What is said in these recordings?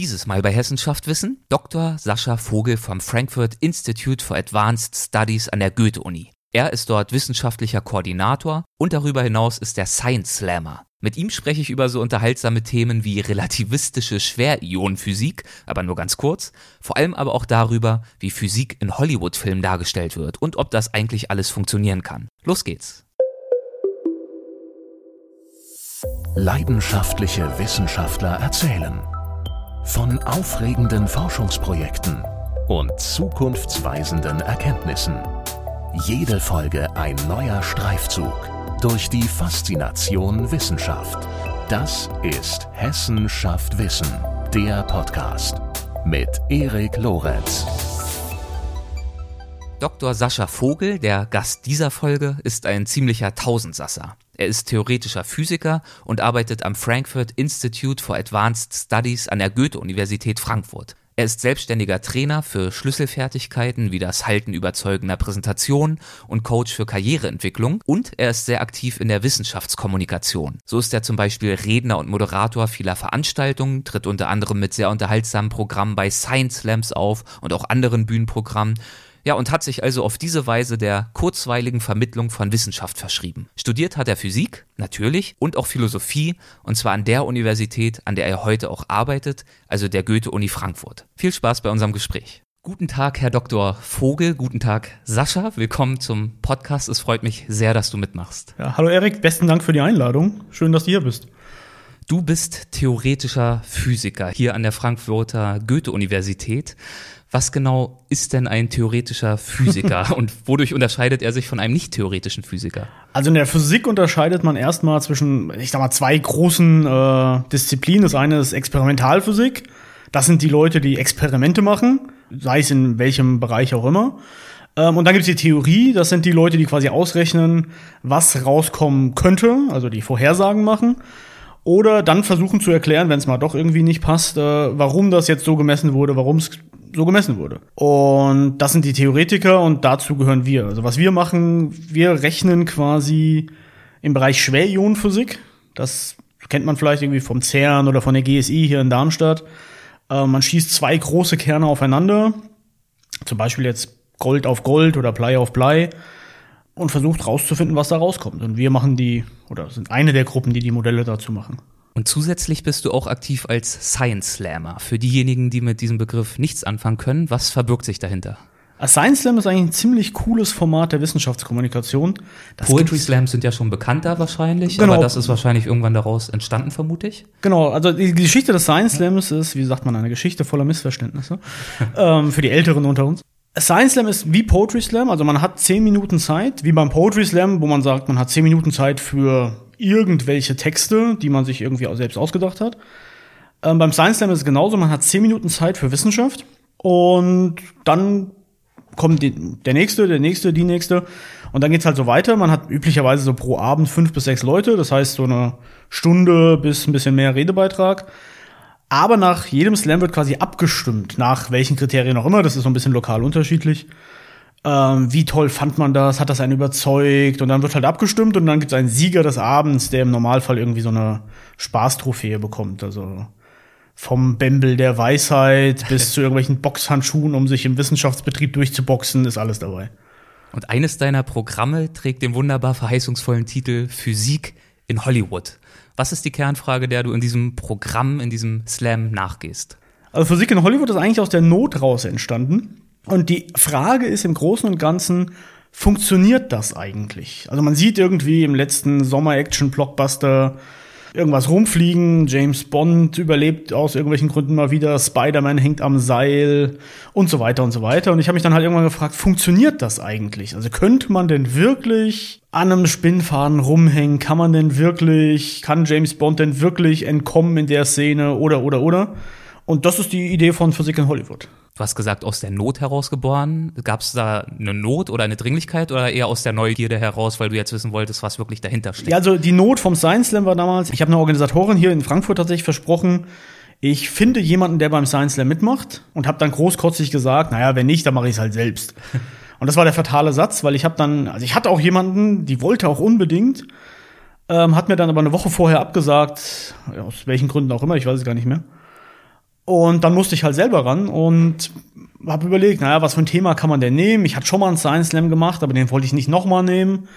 Dieses Mal bei Hessenschaft Wissen Dr. Sascha Vogel vom Frankfurt Institute for Advanced Studies an der Goethe-Uni. Er ist dort wissenschaftlicher Koordinator und darüber hinaus ist er Science Slammer. Mit ihm spreche ich über so unterhaltsame Themen wie relativistische Schwerionenphysik, aber nur ganz kurz, vor allem aber auch darüber, wie Physik in Hollywood-Filmen dargestellt wird und ob das eigentlich alles funktionieren kann. Los geht's. Leidenschaftliche Wissenschaftler erzählen von aufregenden Forschungsprojekten und zukunftsweisenden Erkenntnissen. Jede Folge ein neuer Streifzug durch die Faszination Wissenschaft. Das ist Hessen schafft Wissen, der Podcast mit Erik Lorenz. Dr. Sascha Vogel, der Gast dieser Folge, ist ein ziemlicher Tausendsasser. Er ist theoretischer Physiker und arbeitet am Frankfurt Institute for Advanced Studies an der Goethe-Universität Frankfurt. Er ist selbstständiger Trainer für Schlüsselfertigkeiten wie das Halten überzeugender Präsentationen und Coach für Karriereentwicklung und er ist sehr aktiv in der Wissenschaftskommunikation. So ist er zum Beispiel Redner und Moderator vieler Veranstaltungen, tritt unter anderem mit sehr unterhaltsamen Programmen bei Science Slams auf und auch anderen Bühnenprogrammen ja, und hat sich also auf diese Weise der kurzweiligen Vermittlung von Wissenschaft verschrieben. Studiert hat er Physik, natürlich, und auch Philosophie, und zwar an der Universität, an der er heute auch arbeitet, also der Goethe-Uni Frankfurt. Viel Spaß bei unserem Gespräch. Guten Tag, Herr Dr. Vogel. Guten Tag, Sascha. Willkommen zum Podcast. Es freut mich sehr, dass du mitmachst. Ja, hallo Erik, besten Dank für die Einladung. Schön, dass du hier bist. Du bist theoretischer Physiker hier an der Frankfurter Goethe-Universität. Was genau ist denn ein theoretischer Physiker und wodurch unterscheidet er sich von einem nicht theoretischen Physiker? Also in der Physik unterscheidet man erstmal zwischen, ich sag mal, zwei großen äh, Disziplinen. Das eine ist Experimentalphysik. Das sind die Leute, die Experimente machen, sei es in welchem Bereich auch immer. Ähm, und dann gibt es die Theorie, das sind die Leute, die quasi ausrechnen, was rauskommen könnte, also die Vorhersagen machen. Oder dann versuchen zu erklären, wenn es mal doch irgendwie nicht passt, äh, warum das jetzt so gemessen wurde, warum es so gemessen wurde. Und das sind die Theoretiker und dazu gehören wir. Also was wir machen, wir rechnen quasi im Bereich Schwerionenphysik. Das kennt man vielleicht irgendwie vom CERN oder von der GSI hier in Darmstadt. Äh, man schießt zwei große Kerne aufeinander, zum Beispiel jetzt Gold auf Gold oder Blei auf Blei und versucht rauszufinden, was da rauskommt. Und wir machen die, oder sind eine der Gruppen, die die Modelle dazu machen. Und zusätzlich bist du auch aktiv als Science Slammer. Für diejenigen, die mit diesem Begriff nichts anfangen können, was verbirgt sich dahinter? A Science Slam ist eigentlich ein ziemlich cooles Format der Wissenschaftskommunikation. Das Poetry Slams sind ja schon bekannter wahrscheinlich, genau. aber das ist wahrscheinlich irgendwann daraus entstanden, vermute ich. Genau, also die Geschichte des Science Slams ist, wie sagt man, eine Geschichte voller Missverständnisse ähm, für die Älteren unter uns. Science Slam ist wie Poetry Slam, also man hat zehn Minuten Zeit, wie beim Poetry Slam, wo man sagt, man hat zehn Minuten Zeit für irgendwelche Texte, die man sich irgendwie auch selbst ausgedacht hat. Ähm, beim Science Slam ist es genauso, man hat zehn Minuten Zeit für Wissenschaft und dann kommt die, der nächste, der nächste, die nächste und dann geht's halt so weiter. Man hat üblicherweise so pro Abend fünf bis sechs Leute, das heißt so eine Stunde bis ein bisschen mehr Redebeitrag. Aber nach jedem Slam wird quasi abgestimmt, nach welchen Kriterien auch immer. Das ist so ein bisschen lokal unterschiedlich. Ähm, wie toll fand man das? Hat das einen überzeugt? Und dann wird halt abgestimmt und dann gibt es einen Sieger des Abends, der im Normalfall irgendwie so eine Spaßtrophäe bekommt. Also vom Bämbel der Weisheit bis zu irgendwelchen Boxhandschuhen, um sich im Wissenschaftsbetrieb durchzuboxen, ist alles dabei. Und eines deiner Programme trägt den wunderbar verheißungsvollen Titel Physik in Hollywood. Was ist die Kernfrage, der du in diesem Programm, in diesem Slam nachgehst? Also Physik in Hollywood ist eigentlich aus der Not raus entstanden. Und die Frage ist im Großen und Ganzen, funktioniert das eigentlich? Also man sieht irgendwie im letzten Sommer-Action-Blockbuster irgendwas rumfliegen, James Bond überlebt aus irgendwelchen Gründen mal wieder, Spider-Man hängt am Seil und so weiter und so weiter. Und ich habe mich dann halt irgendwann gefragt, funktioniert das eigentlich? Also könnte man denn wirklich an einem Spinnfaden rumhängen? Kann man denn wirklich, kann James Bond denn wirklich entkommen in der Szene oder, oder, oder? Und das ist die Idee von Physik in Hollywood. Du hast gesagt, aus der Not herausgeboren. Gab es da eine Not oder eine Dringlichkeit oder eher aus der Neugierde heraus, weil du jetzt wissen wolltest, was wirklich dahinter steckt? Ja, also die Not vom Science Slam war damals, ich habe eine Organisatorin hier in Frankfurt tatsächlich versprochen, ich finde jemanden, der beim Science Slam mitmacht und habe dann großkotzig gesagt, naja, wenn nicht, dann mache ich es halt selbst. Und das war der fatale Satz, weil ich habe dann, also ich hatte auch jemanden, die wollte auch unbedingt, ähm, hat mir dann aber eine Woche vorher abgesagt, aus welchen Gründen auch immer, ich weiß es gar nicht mehr. Und dann musste ich halt selber ran und habe überlegt, naja, was für ein Thema kann man denn nehmen? Ich hatte schon mal einen Science Slam gemacht, aber den wollte ich nicht nochmal nehmen.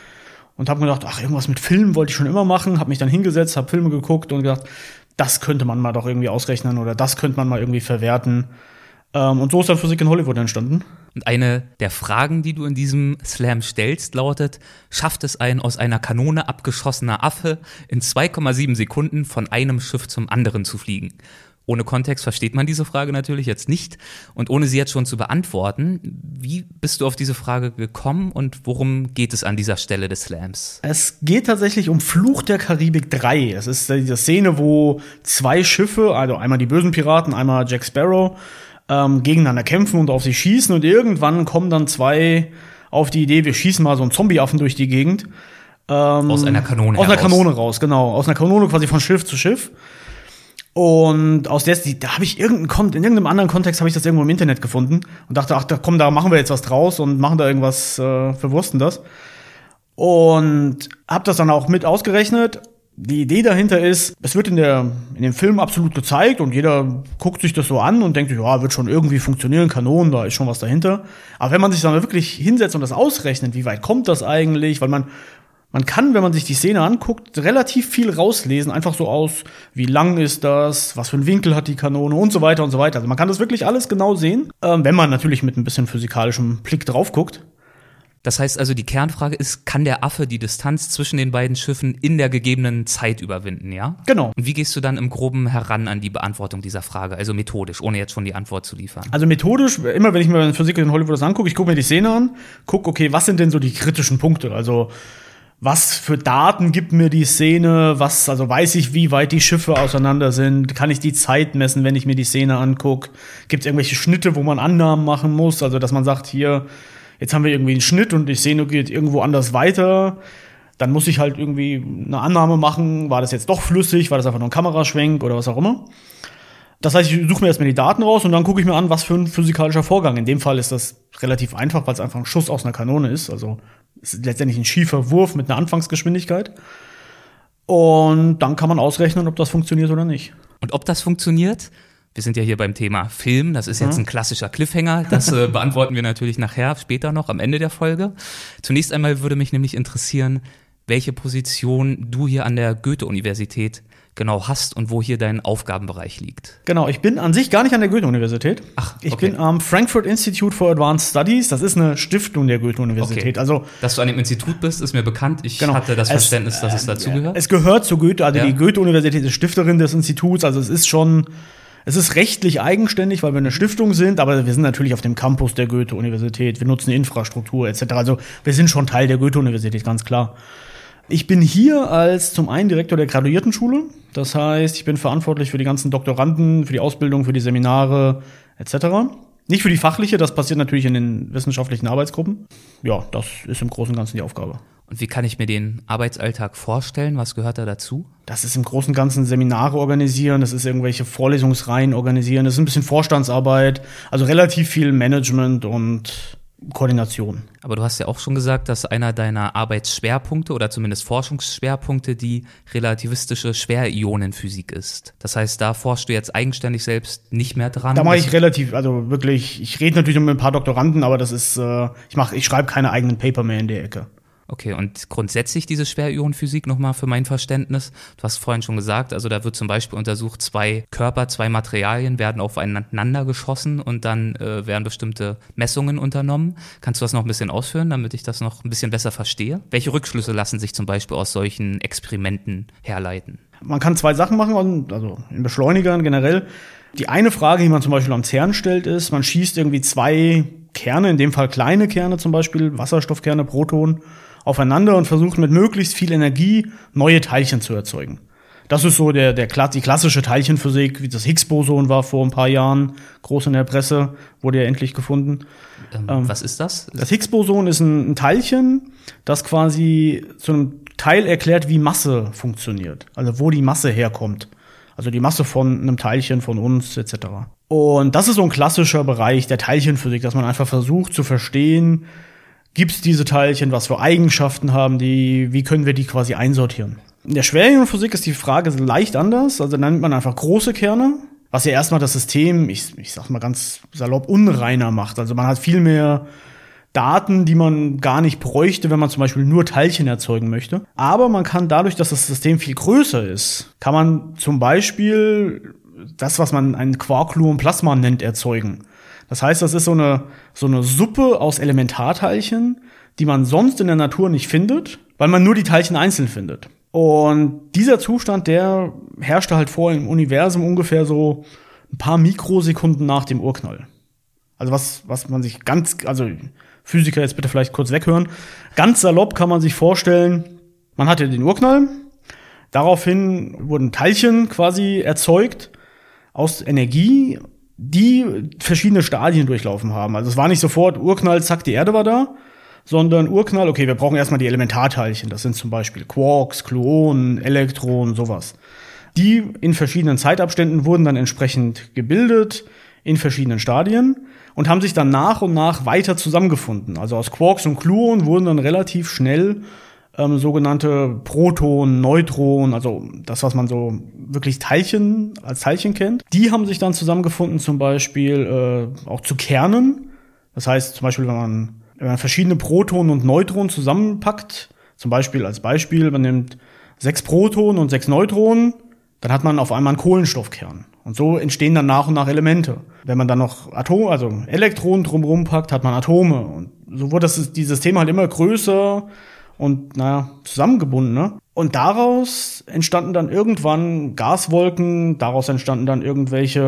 Und habe mir gedacht, ach, irgendwas mit Filmen wollte ich schon immer machen. Habe mich dann hingesetzt, habe Filme geguckt und gedacht, das könnte man mal doch irgendwie ausrechnen oder das könnte man mal irgendwie verwerten. Ähm, und so ist dann Physik in Hollywood entstanden. Und eine der Fragen, die du in diesem Slam stellst, lautet, schafft es ein aus einer Kanone abgeschossener Affe in 2,7 Sekunden von einem Schiff zum anderen zu fliegen? Ohne Kontext versteht man diese Frage natürlich jetzt nicht. Und ohne sie jetzt schon zu beantworten, wie bist du auf diese Frage gekommen und worum geht es an dieser Stelle des Slams? Es geht tatsächlich um Fluch der Karibik 3. Es ist diese Szene, wo zwei Schiffe, also einmal die bösen Piraten, einmal Jack Sparrow, ähm, gegeneinander kämpfen und auf sie schießen. Und irgendwann kommen dann zwei auf die Idee, wir schießen mal so einen Zombieaffen durch die Gegend. Ähm, aus einer Kanone Aus einer Kanone raus, genau. Aus einer Kanone quasi von Schiff zu Schiff. Und aus der, da habe ich irgendeinen in irgendeinem anderen Kontext habe ich das irgendwo im Internet gefunden und dachte, ach, da komm, da machen wir jetzt was draus und machen da irgendwas, äh, verwursten das. Und habe das dann auch mit ausgerechnet. Die Idee dahinter ist, es wird in der in dem Film absolut gezeigt und jeder guckt sich das so an und denkt, ja, wird schon irgendwie funktionieren, Kanonen, da ist schon was dahinter. Aber wenn man sich dann wirklich hinsetzt und das ausrechnet, wie weit kommt das eigentlich, weil man man kann, wenn man sich die Szene anguckt, relativ viel rauslesen, einfach so aus, wie lang ist das, was für einen Winkel hat die Kanone und so weiter und so weiter. Also man kann das wirklich alles genau sehen, ähm, wenn man natürlich mit ein bisschen physikalischem Blick drauf guckt. Das heißt also, die Kernfrage ist, kann der Affe die Distanz zwischen den beiden Schiffen in der gegebenen Zeit überwinden, ja? Genau. Und wie gehst du dann im Groben heran an die Beantwortung dieser Frage, also methodisch, ohne jetzt schon die Antwort zu liefern? Also methodisch, immer wenn ich mir Physik in Hollywood das angucke, ich gucke mir die Szene an, gucke, okay, was sind denn so die kritischen Punkte? Also was für Daten gibt mir die Szene, was, also weiß ich, wie weit die Schiffe auseinander sind, kann ich die Zeit messen, wenn ich mir die Szene angucke, gibt es irgendwelche Schnitte, wo man Annahmen machen muss, also dass man sagt, hier, jetzt haben wir irgendwie einen Schnitt und die Szene geht irgendwo anders weiter, dann muss ich halt irgendwie eine Annahme machen, war das jetzt doch flüssig, war das einfach nur ein Kameraschwenk oder was auch immer. Das heißt, ich suche mir erstmal die Daten raus und dann gucke ich mir an, was für ein physikalischer Vorgang. In dem Fall ist das relativ einfach, weil es einfach ein Schuss aus einer Kanone ist. Also ist letztendlich ein schiefer Wurf mit einer Anfangsgeschwindigkeit. Und dann kann man ausrechnen, ob das funktioniert oder nicht. Und ob das funktioniert, wir sind ja hier beim Thema Film, das ist jetzt ein klassischer Cliffhanger, das äh, beantworten wir natürlich nachher, später noch, am Ende der Folge. Zunächst einmal würde mich nämlich interessieren, welche Position du hier an der Goethe-Universität genau hast und wo hier dein Aufgabenbereich liegt. Genau, ich bin an sich gar nicht an der Goethe-Universität. Ach, okay. Ich bin am Frankfurt Institute for Advanced Studies. Das ist eine Stiftung der Goethe-Universität. Okay. Also, dass du an dem Institut bist, ist mir bekannt. Ich genau. hatte das Verständnis, dass es, dazu gehört. Es gehört zu Goethe, also ja. die Goethe-Universität ist Stifterin des Instituts. Also es ist schon, es ist rechtlich eigenständig, weil wir eine Stiftung sind, aber wir sind natürlich auf dem Campus der Goethe-Universität. Wir nutzen Infrastruktur etc. Also wir sind schon Teil der Goethe-Universität, ganz klar. Ich bin hier als zum einen Direktor der Graduiertenschule. Das heißt, ich bin verantwortlich für die ganzen Doktoranden, für die Ausbildung, für die Seminare etc. Nicht für die fachliche, das passiert natürlich in den wissenschaftlichen Arbeitsgruppen. Ja, das ist im Großen und Ganzen die Aufgabe. Und wie kann ich mir den Arbeitsalltag vorstellen? Was gehört da dazu? Das ist im Großen und Ganzen Seminare organisieren, das ist irgendwelche Vorlesungsreihen organisieren, das ist ein bisschen Vorstandsarbeit, also relativ viel Management und Koordination. Aber du hast ja auch schon gesagt, dass einer deiner Arbeitsschwerpunkte oder zumindest Forschungsschwerpunkte die relativistische Schwerionenphysik ist. Das heißt, da forschst du jetzt eigenständig selbst nicht mehr dran. Da mache ich relativ, also wirklich, ich rede natürlich mit ein paar Doktoranden, aber das ist, äh, ich mache, ich schreibe keine eigenen Paper mehr in der Ecke. Okay, und grundsätzlich diese Schwerionenphysik nochmal für mein Verständnis. Du hast vorhin schon gesagt, also da wird zum Beispiel untersucht, zwei Körper, zwei Materialien werden aufeinander geschossen und dann äh, werden bestimmte Messungen unternommen. Kannst du das noch ein bisschen ausführen, damit ich das noch ein bisschen besser verstehe? Welche Rückschlüsse lassen sich zum Beispiel aus solchen Experimenten herleiten? Man kann zwei Sachen machen, also in Beschleunigern generell. Die eine Frage, die man zum Beispiel am CERN stellt, ist, man schießt irgendwie zwei Kerne, in dem Fall kleine Kerne zum Beispiel, Wasserstoffkerne, Protonen, aufeinander und versucht mit möglichst viel Energie neue Teilchen zu erzeugen. Das ist so der, der, die klassische Teilchenphysik, wie das Higgs-Boson war vor ein paar Jahren groß in der Presse, wurde ja endlich gefunden. Ähm, ähm, was ist das? Das Higgs-Boson ist ein, ein Teilchen, das quasi zu einem Teil erklärt, wie Masse funktioniert. Also wo die Masse herkommt. Also die Masse von einem Teilchen, von uns etc. Und das ist so ein klassischer Bereich der Teilchenphysik, dass man einfach versucht zu verstehen, gibt es diese Teilchen, was für Eigenschaften haben die, wie können wir die quasi einsortieren. In der Schwerionenphysik ist die Frage leicht anders. Also dann nimmt man einfach große Kerne, was ja erstmal das System, ich, ich sag mal ganz salopp, unreiner macht. Also man hat viel mehr Daten, die man gar nicht bräuchte, wenn man zum Beispiel nur Teilchen erzeugen möchte. Aber man kann dadurch, dass das System viel größer ist, kann man zum Beispiel das, was man ein Quark-Gluon-Plasma nennt, erzeugen. Das heißt, das ist so eine, so eine Suppe aus Elementarteilchen, die man sonst in der Natur nicht findet, weil man nur die Teilchen einzeln findet. Und dieser Zustand, der herrschte halt vor im Universum ungefähr so ein paar Mikrosekunden nach dem Urknall. Also was, was man sich ganz, also Physiker jetzt bitte vielleicht kurz weghören. Ganz salopp kann man sich vorstellen, man hatte den Urknall, daraufhin wurden Teilchen quasi erzeugt aus Energie, die verschiedene Stadien durchlaufen haben. Also es war nicht sofort Urknall, zack, die Erde war da, sondern Urknall, okay, wir brauchen erstmal die Elementarteilchen. Das sind zum Beispiel Quarks, Gluonen, Elektronen, sowas. Die in verschiedenen Zeitabständen wurden dann entsprechend gebildet, in verschiedenen Stadien und haben sich dann nach und nach weiter zusammengefunden. Also aus Quarks und Gluonen wurden dann relativ schnell ähm, sogenannte Protonen, Neutronen, also das, was man so wirklich Teilchen als Teilchen kennt. Die haben sich dann zusammengefunden, zum Beispiel äh, auch zu Kernen. Das heißt, zum Beispiel, wenn man, wenn man verschiedene Protonen und Neutronen zusammenpackt, zum Beispiel als Beispiel, man nimmt sechs Protonen und sechs Neutronen, dann hat man auf einmal einen Kohlenstoffkern. Und so entstehen dann nach und nach Elemente. Wenn man dann noch Atome, also Elektronen drumherum packt, hat man Atome. Und so wurde das, die Systeme halt immer größer und naja, zusammengebunden. Ne? Und daraus entstanden dann irgendwann Gaswolken, daraus entstanden dann irgendwelche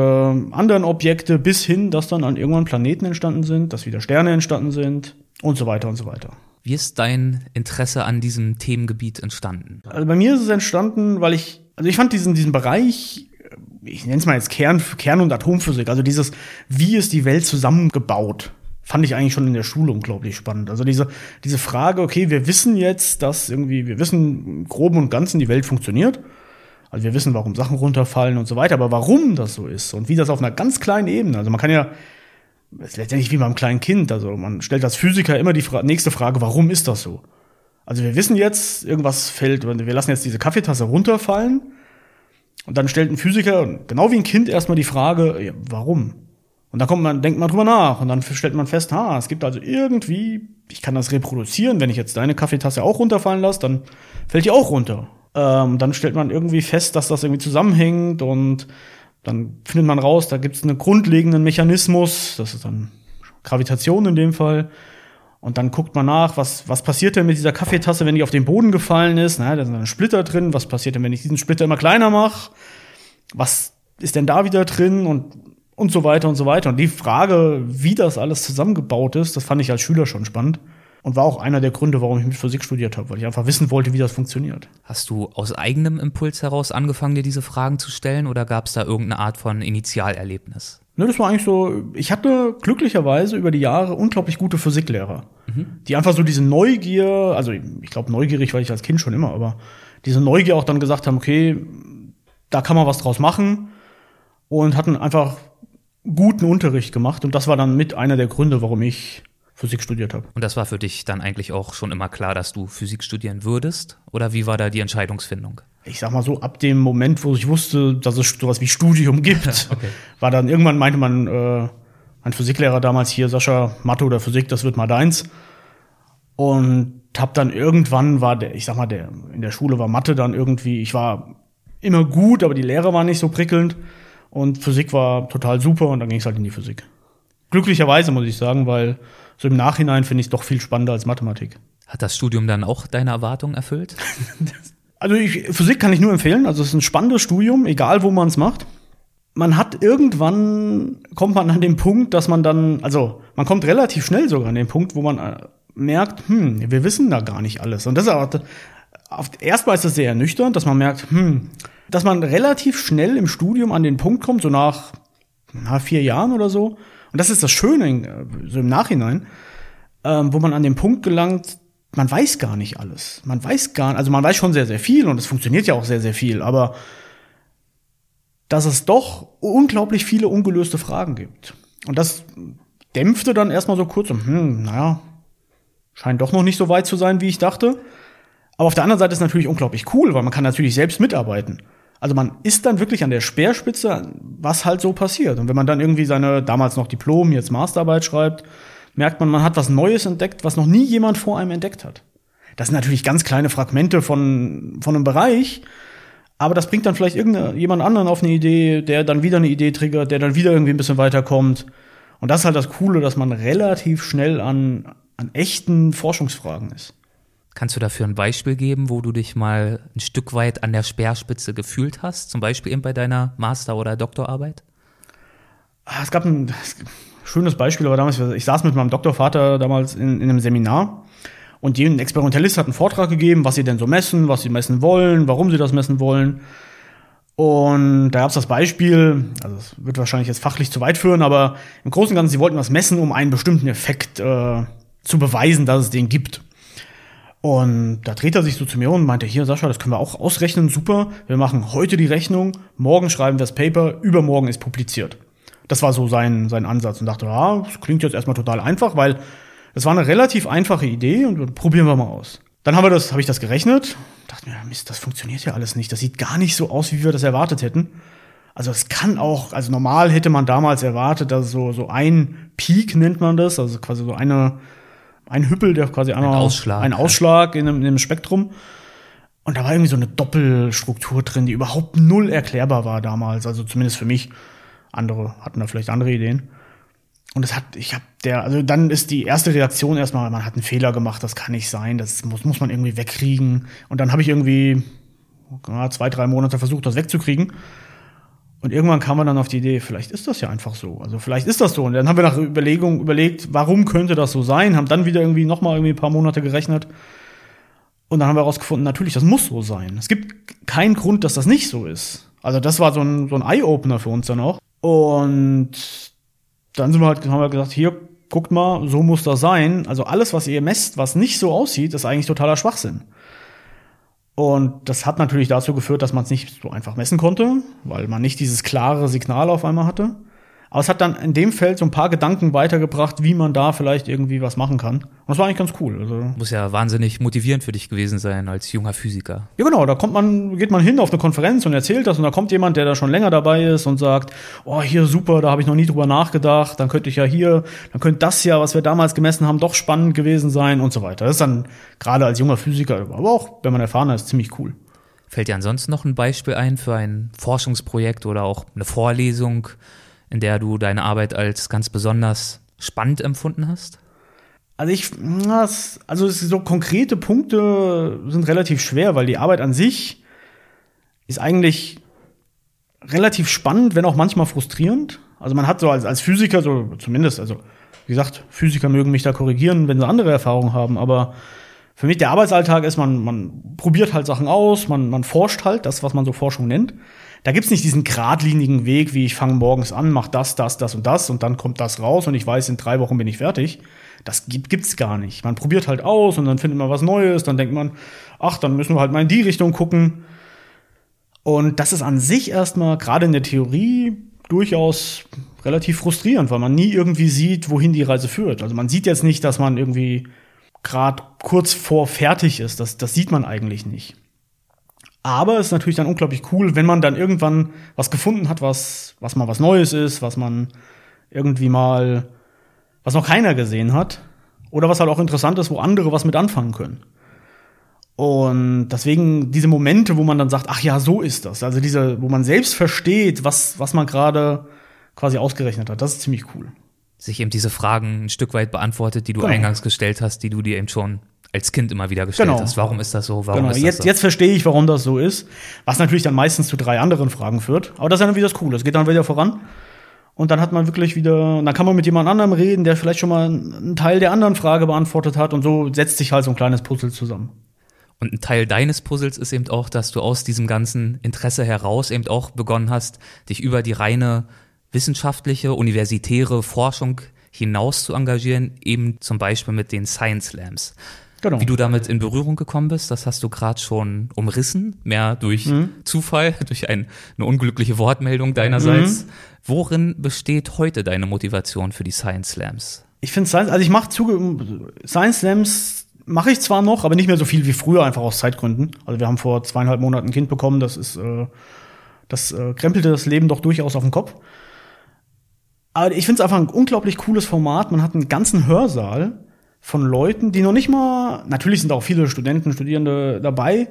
anderen Objekte, bis hin, dass dann an irgendwann Planeten entstanden sind, dass wieder Sterne entstanden sind und so weiter und so weiter. Wie ist dein Interesse an diesem Themengebiet entstanden? Also bei mir ist es entstanden, weil ich, also ich fand diesen, diesen Bereich, ich nenne es mal jetzt Kern, Kern- und Atomphysik, also dieses, wie ist die Welt zusammengebaut? Fand ich eigentlich schon in der Schule unglaublich spannend. Also diese, diese Frage, okay, wir wissen jetzt, dass irgendwie, wir wissen im Groben und Ganzen, die Welt funktioniert. Also wir wissen, warum Sachen runterfallen und so weiter, aber warum das so ist und wie das auf einer ganz kleinen Ebene, also man kann ja, das ist letztendlich wie beim kleinen Kind, also man stellt als Physiker immer die Fra nächste Frage, warum ist das so? Also wir wissen jetzt, irgendwas fällt, wir lassen jetzt diese Kaffeetasse runterfallen und dann stellt ein Physiker, genau wie ein Kind, erstmal die Frage, ja, warum? Und dann kommt man, denkt man drüber nach und dann stellt man fest, ha, es gibt also irgendwie, ich kann das reproduzieren, wenn ich jetzt deine Kaffeetasse auch runterfallen lasse, dann fällt die auch runter. Ähm, dann stellt man irgendwie fest, dass das irgendwie zusammenhängt und dann findet man raus, da gibt es einen grundlegenden Mechanismus, das ist dann Gravitation in dem Fall. Und dann guckt man nach, was, was passiert denn mit dieser Kaffeetasse, wenn die auf den Boden gefallen ist? Na, da sind dann Splitter drin. Was passiert denn, wenn ich diesen Splitter immer kleiner mache? Was ist denn da wieder drin? Und und so weiter und so weiter. Und die Frage, wie das alles zusammengebaut ist, das fand ich als Schüler schon spannend. Und war auch einer der Gründe, warum ich mit Physik studiert habe, weil ich einfach wissen wollte, wie das funktioniert. Hast du aus eigenem Impuls heraus angefangen, dir diese Fragen zu stellen oder gab es da irgendeine Art von Initialerlebnis? Ne, das war eigentlich so, ich hatte glücklicherweise über die Jahre unglaublich gute Physiklehrer, mhm. die einfach so diese Neugier, also ich glaube neugierig war ich als Kind schon immer, aber diese Neugier auch dann gesagt haben, okay, da kann man was draus machen und hatten einfach guten Unterricht gemacht und das war dann mit einer der Gründe, warum ich Physik studiert habe. Und das war für dich dann eigentlich auch schon immer klar, dass du Physik studieren würdest? Oder wie war da die Entscheidungsfindung? Ich sag mal so, ab dem Moment, wo ich wusste, dass es sowas wie Studium gibt, okay. war dann irgendwann meinte man, äh, ein Physiklehrer damals hier, Sascha, Mathe oder Physik, das wird mal deins. Und hab dann irgendwann war der, ich sag mal, der in der Schule war Mathe dann irgendwie, ich war immer gut, aber die Lehre war nicht so prickelnd. Und Physik war total super und dann ging es halt in die Physik. Glücklicherweise muss ich sagen, weil so im Nachhinein finde ich es doch viel spannender als Mathematik. Hat das Studium dann auch deine Erwartungen erfüllt? also ich, Physik kann ich nur empfehlen. Also es ist ein spannendes Studium, egal wo man es macht. Man hat irgendwann, kommt man an den Punkt, dass man dann, also man kommt relativ schnell sogar an den Punkt, wo man äh, merkt, hm, wir wissen da gar nicht alles. Und das ist auch, auf, erstmal ist es sehr ernüchternd, dass man merkt, hm, dass man relativ schnell im Studium an den Punkt kommt, so nach, nach vier Jahren oder so. Und das ist das Schöne, äh, so im Nachhinein, ähm, wo man an den Punkt gelangt, man weiß gar nicht alles. Man weiß gar, also man weiß schon sehr, sehr viel und es funktioniert ja auch sehr, sehr viel, aber dass es doch unglaublich viele ungelöste Fragen gibt. Und das dämpfte dann erstmal so kurz, und, hm, naja, scheint doch noch nicht so weit zu sein, wie ich dachte. Aber auf der anderen Seite ist es natürlich unglaublich cool, weil man kann natürlich selbst mitarbeiten. Also man ist dann wirklich an der Speerspitze, was halt so passiert. Und wenn man dann irgendwie seine damals noch Diplom, jetzt Masterarbeit schreibt, merkt man, man hat was Neues entdeckt, was noch nie jemand vor einem entdeckt hat. Das sind natürlich ganz kleine Fragmente von, von einem Bereich, aber das bringt dann vielleicht irgendjemand anderen auf eine Idee, der dann wieder eine Idee triggert, der dann wieder irgendwie ein bisschen weiterkommt. Und das ist halt das Coole, dass man relativ schnell an, an echten Forschungsfragen ist. Kannst du dafür ein Beispiel geben, wo du dich mal ein Stück weit an der Speerspitze gefühlt hast? Zum Beispiel eben bei deiner Master- oder Doktorarbeit? Ah, es gab ein schönes Beispiel, aber damals, ich saß mit meinem Doktorvater damals in, in einem Seminar und ein Experimentalist hat einen Vortrag gegeben, was sie denn so messen, was sie messen wollen, warum sie das messen wollen. Und da gab es das Beispiel, also es wird wahrscheinlich jetzt fachlich zu weit führen, aber im Großen und Ganzen, sie wollten was messen, um einen bestimmten Effekt äh, zu beweisen, dass es den gibt. Und da dreht er sich so zu mir und meinte, hier Sascha, das können wir auch ausrechnen, super. Wir machen heute die Rechnung, morgen schreiben wir das Paper, übermorgen ist publiziert. Das war so sein, sein Ansatz und dachte, ja, das klingt jetzt erstmal total einfach, weil das war eine relativ einfache Idee und probieren wir mal aus. Dann haben wir das, habe ich das gerechnet, dachte mir, Mist, das funktioniert ja alles nicht. Das sieht gar nicht so aus, wie wir das erwartet hätten. Also es kann auch, also normal hätte man damals erwartet, dass so, so ein Peak nennt man das, also quasi so eine, ein Hüppel, der quasi einmal ein Ausschlag, ein Ausschlag in, einem, in einem Spektrum. Und da war irgendwie so eine Doppelstruktur drin, die überhaupt null erklärbar war damals. Also zumindest für mich. Andere hatten da vielleicht andere Ideen. Und es hat, ich habe der, also dann ist die erste Reaktion erstmal, man hat einen Fehler gemacht, das kann nicht sein, das muss, muss man irgendwie wegkriegen. Und dann habe ich irgendwie ja, zwei, drei Monate versucht, das wegzukriegen. Und irgendwann kam man dann auf die Idee, vielleicht ist das ja einfach so. Also vielleicht ist das so. Und dann haben wir nach Überlegung überlegt, warum könnte das so sein? Haben dann wieder irgendwie noch mal irgendwie ein paar Monate gerechnet. Und dann haben wir herausgefunden, natürlich, das muss so sein. Es gibt keinen Grund, dass das nicht so ist. Also das war so ein, so ein Eye-Opener für uns dann auch. Und dann sind wir halt, haben wir gesagt, hier, guckt mal, so muss das sein. Also alles, was ihr messt, was nicht so aussieht, ist eigentlich totaler Schwachsinn. Und das hat natürlich dazu geführt, dass man es nicht so einfach messen konnte, weil man nicht dieses klare Signal auf einmal hatte. Aber es hat dann in dem Feld so ein paar Gedanken weitergebracht, wie man da vielleicht irgendwie was machen kann. Und das war eigentlich ganz cool. Also Muss ja wahnsinnig motivierend für dich gewesen sein als junger Physiker. Ja, genau. Da kommt man, geht man hin auf eine Konferenz und erzählt das und da kommt jemand, der da schon länger dabei ist und sagt, oh, hier super, da habe ich noch nie drüber nachgedacht. Dann könnte ich ja hier, dann könnte das ja, was wir damals gemessen haben, doch spannend gewesen sein und so weiter. Das ist dann gerade als junger Physiker, aber auch wenn man erfahrener ist, ziemlich cool. Fällt dir ansonsten noch ein Beispiel ein für ein Forschungsprojekt oder auch eine Vorlesung, in der du deine Arbeit als ganz besonders spannend empfunden hast? Also ich, also so konkrete Punkte sind relativ schwer, weil die Arbeit an sich ist eigentlich relativ spannend, wenn auch manchmal frustrierend. Also man hat so als, als Physiker, so zumindest, also wie gesagt, Physiker mögen mich da korrigieren, wenn sie andere Erfahrungen haben, aber für mich der Arbeitsalltag ist, man, man probiert halt Sachen aus, man, man forscht halt, das, was man so Forschung nennt. Da gibt's nicht diesen geradlinigen Weg, wie ich fange morgens an, mach das, das, das und das und dann kommt das raus und ich weiß, in drei Wochen bin ich fertig. Das gibt, gibt's gar nicht. Man probiert halt aus und dann findet man was Neues, dann denkt man, ach, dann müssen wir halt mal in die Richtung gucken. Und das ist an sich erstmal, gerade in der Theorie, durchaus relativ frustrierend, weil man nie irgendwie sieht, wohin die Reise führt. Also man sieht jetzt nicht, dass man irgendwie gerade kurz vor fertig ist. Das, das sieht man eigentlich nicht. Aber es ist natürlich dann unglaublich cool, wenn man dann irgendwann was gefunden hat, was, was mal was Neues ist, was man irgendwie mal, was noch keiner gesehen hat. Oder was halt auch interessant ist, wo andere was mit anfangen können. Und deswegen diese Momente, wo man dann sagt, ach ja, so ist das. Also diese, wo man selbst versteht, was, was man gerade quasi ausgerechnet hat, das ist ziemlich cool. Sich eben diese Fragen ein Stück weit beantwortet, die du Genau. eingangs gestellt hast, die du dir eben schon als Kind immer wieder gestellt Genau. hast. Warum ist das so? Warum Genau, ist das jetzt, so? jetzt verstehe ich, warum das so ist. Was natürlich dann meistens zu drei anderen Fragen führt. Aber das ist dann wieder das Coole. Es geht dann wieder voran. Und dann hat man wirklich wieder, dann kann man mit jemand anderem reden, der vielleicht schon mal einen Teil der anderen Frage beantwortet hat. Und so setzt sich halt so ein kleines Puzzle zusammen. Und ein Teil deines Puzzles ist eben auch, dass du aus diesem ganzen Interesse heraus eben auch begonnen hast, dich über die reine wissenschaftliche, universitäre Forschung hinaus zu engagieren, eben zum Beispiel mit den Science Slams. Genau. Wie du damit in Berührung gekommen bist, das hast du gerade schon umrissen, mehr durch Mhm. Zufall, durch ein, eine unglückliche Wortmeldung deinerseits. Mhm. Worin besteht heute deine Motivation für die Science Slams? Ich finde Science, also ich mache zuge Science Slams mache ich zwar noch, aber nicht mehr so viel wie früher, einfach aus Zeitgründen. Also wir haben vor zweieinhalb Monaten ein Kind bekommen, das ist äh, Das äh, krempelte das Leben doch durchaus auf den Kopf. Aber ich finde es einfach ein unglaublich cooles Format. Man hat einen ganzen Hörsaal von Leuten, die noch nicht mal, natürlich sind auch viele Studenten, Studierende dabei,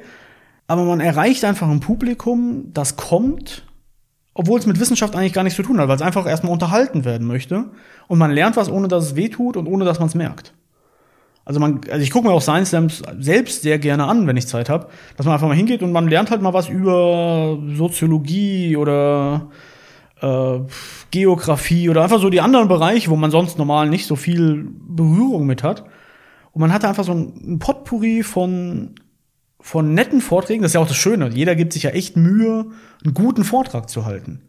aber man erreicht einfach ein Publikum, das kommt, obwohl es mit Wissenschaft eigentlich gar nichts zu tun hat, weil es einfach erstmal unterhalten werden möchte. Und man lernt was, ohne dass es weh tut und ohne dass man es merkt. Also man, also ich gucke mir auch Science Slams selbst sehr gerne an, wenn ich Zeit habe, dass man einfach mal hingeht und man lernt halt mal was über Soziologie oder äh, Geografie oder einfach so die anderen Bereiche, wo man sonst normal nicht so viel Berührung mit hat. Und man hatte einfach so ein Potpourri von von netten Vorträgen, das ist ja auch das Schöne. Jeder gibt sich ja echt Mühe, einen guten Vortrag zu halten.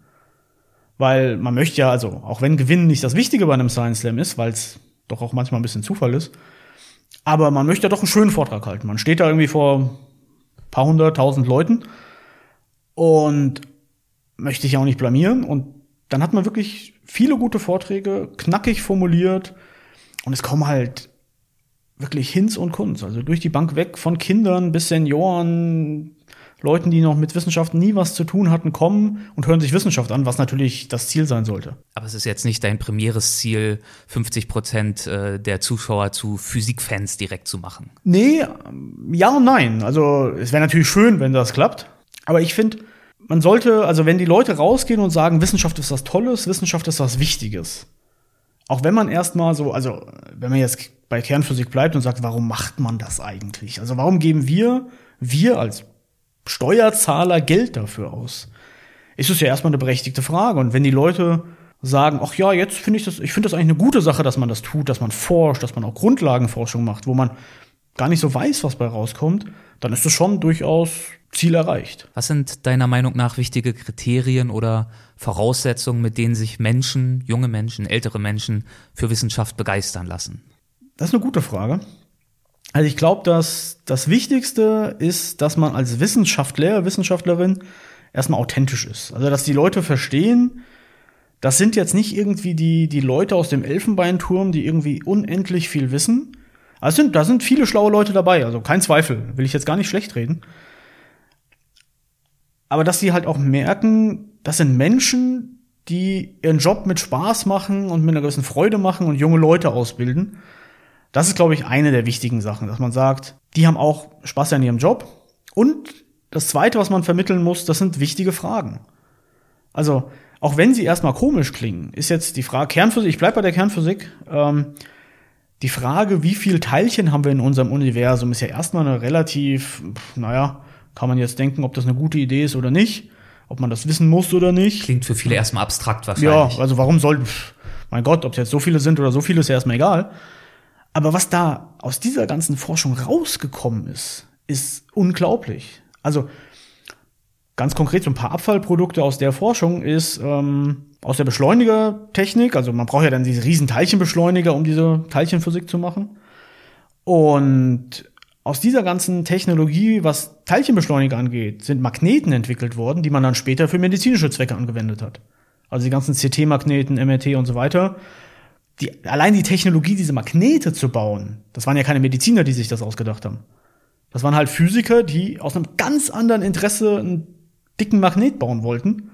Weil man möchte ja, also, auch wenn Gewinnen nicht das Wichtige bei einem Science Slam ist, weil es doch auch manchmal ein bisschen Zufall ist, aber man möchte ja doch einen schönen Vortrag halten. Man steht da irgendwie vor ein paar hundert, tausend Leuten und möchte sich auch nicht blamieren. Und dann hat man wirklich viele gute Vorträge, knackig formuliert. Und es kommen halt wirklich Hinz und Kunz. Also durch die Bank weg, von Kindern bis Senioren, Leuten, die noch mit Wissenschaft nie was zu tun hatten, kommen und hören sich Wissenschaft an, was natürlich das Ziel sein sollte. Aber es ist jetzt nicht dein primäres Ziel, 50 Prozent äh, der Zuschauer zu Physikfans direkt zu machen. Nee, ja und nein. Also es wäre natürlich schön, wenn das klappt. Aber ich finde, man sollte, also wenn die Leute rausgehen und sagen, Wissenschaft ist was Tolles, Wissenschaft ist was Wichtiges. Auch wenn man erstmal so, also wenn man jetzt bei Kernphysik bleibt und sagt, warum macht man das eigentlich? Also warum geben wir, wir als Steuerzahler Geld dafür aus? Ist es ja erstmal eine berechtigte Frage. Und wenn die Leute sagen, ach ja, jetzt finde ich das, ich finde das eigentlich eine gute Sache, dass man das tut, dass man forscht, dass man auch Grundlagenforschung macht, wo man gar nicht so weiß, was bei rauskommt, dann ist das schon durchaus Ziel erreicht. Was sind deiner Meinung nach wichtige Kriterien oder Voraussetzungen, mit denen sich Menschen, junge Menschen, ältere Menschen für Wissenschaft begeistern lassen? Das ist eine gute Frage. Also ich glaube, dass das Wichtigste ist, dass man als Wissenschaftler, Wissenschaftlerin erstmal authentisch ist. Also dass die Leute verstehen, das sind jetzt nicht irgendwie die, die Leute aus dem Elfenbeinturm, die irgendwie unendlich viel wissen. Also sind, da sind viele schlaue Leute dabei, also kein Zweifel, will ich jetzt gar nicht schlecht reden. Aber dass sie halt auch merken, das sind Menschen, die ihren Job mit Spaß machen und mit einer gewissen Freude machen und junge Leute ausbilden. Das ist, glaube ich, eine der wichtigen Sachen, dass man sagt, die haben auch Spaß an ihrem Job. Und das Zweite, was man vermitteln muss, das sind wichtige Fragen. Also, auch wenn sie erstmal komisch klingen, ist jetzt die Frage, Kernphysik, ich bleibe bei der Kernphysik, ähm, die Frage, wie viel Teilchen haben wir in unserem Universum, ist ja erstmal eine relativ, naja, kann man jetzt denken, ob das eine gute Idee ist oder nicht, ob man das wissen muss oder nicht. Klingt für viele erstmal abstrakt wahrscheinlich. Ja, also warum soll, mein Gott, ob es jetzt so viele sind oder so viele, ist ja erstmal egal. Aber was da aus dieser ganzen Forschung rausgekommen ist, ist unglaublich. Also ganz konkret so ein paar Abfallprodukte aus der Forschung ist ähm, aus der Beschleunigertechnik. Also man braucht ja dann diese riesen Teilchenbeschleuniger, um diese Teilchenphysik zu machen. Und aus dieser ganzen Technologie, was Teilchenbeschleuniger angeht, sind Magneten entwickelt worden, die man dann später für medizinische Zwecke angewendet hat. Also die ganzen CT-Magneten, MRT und so weiter die, allein die Technologie, diese Magnete zu bauen, das waren ja keine Mediziner, die sich das ausgedacht haben. Das waren halt Physiker, die aus einem ganz anderen Interesse einen dicken Magnet bauen wollten.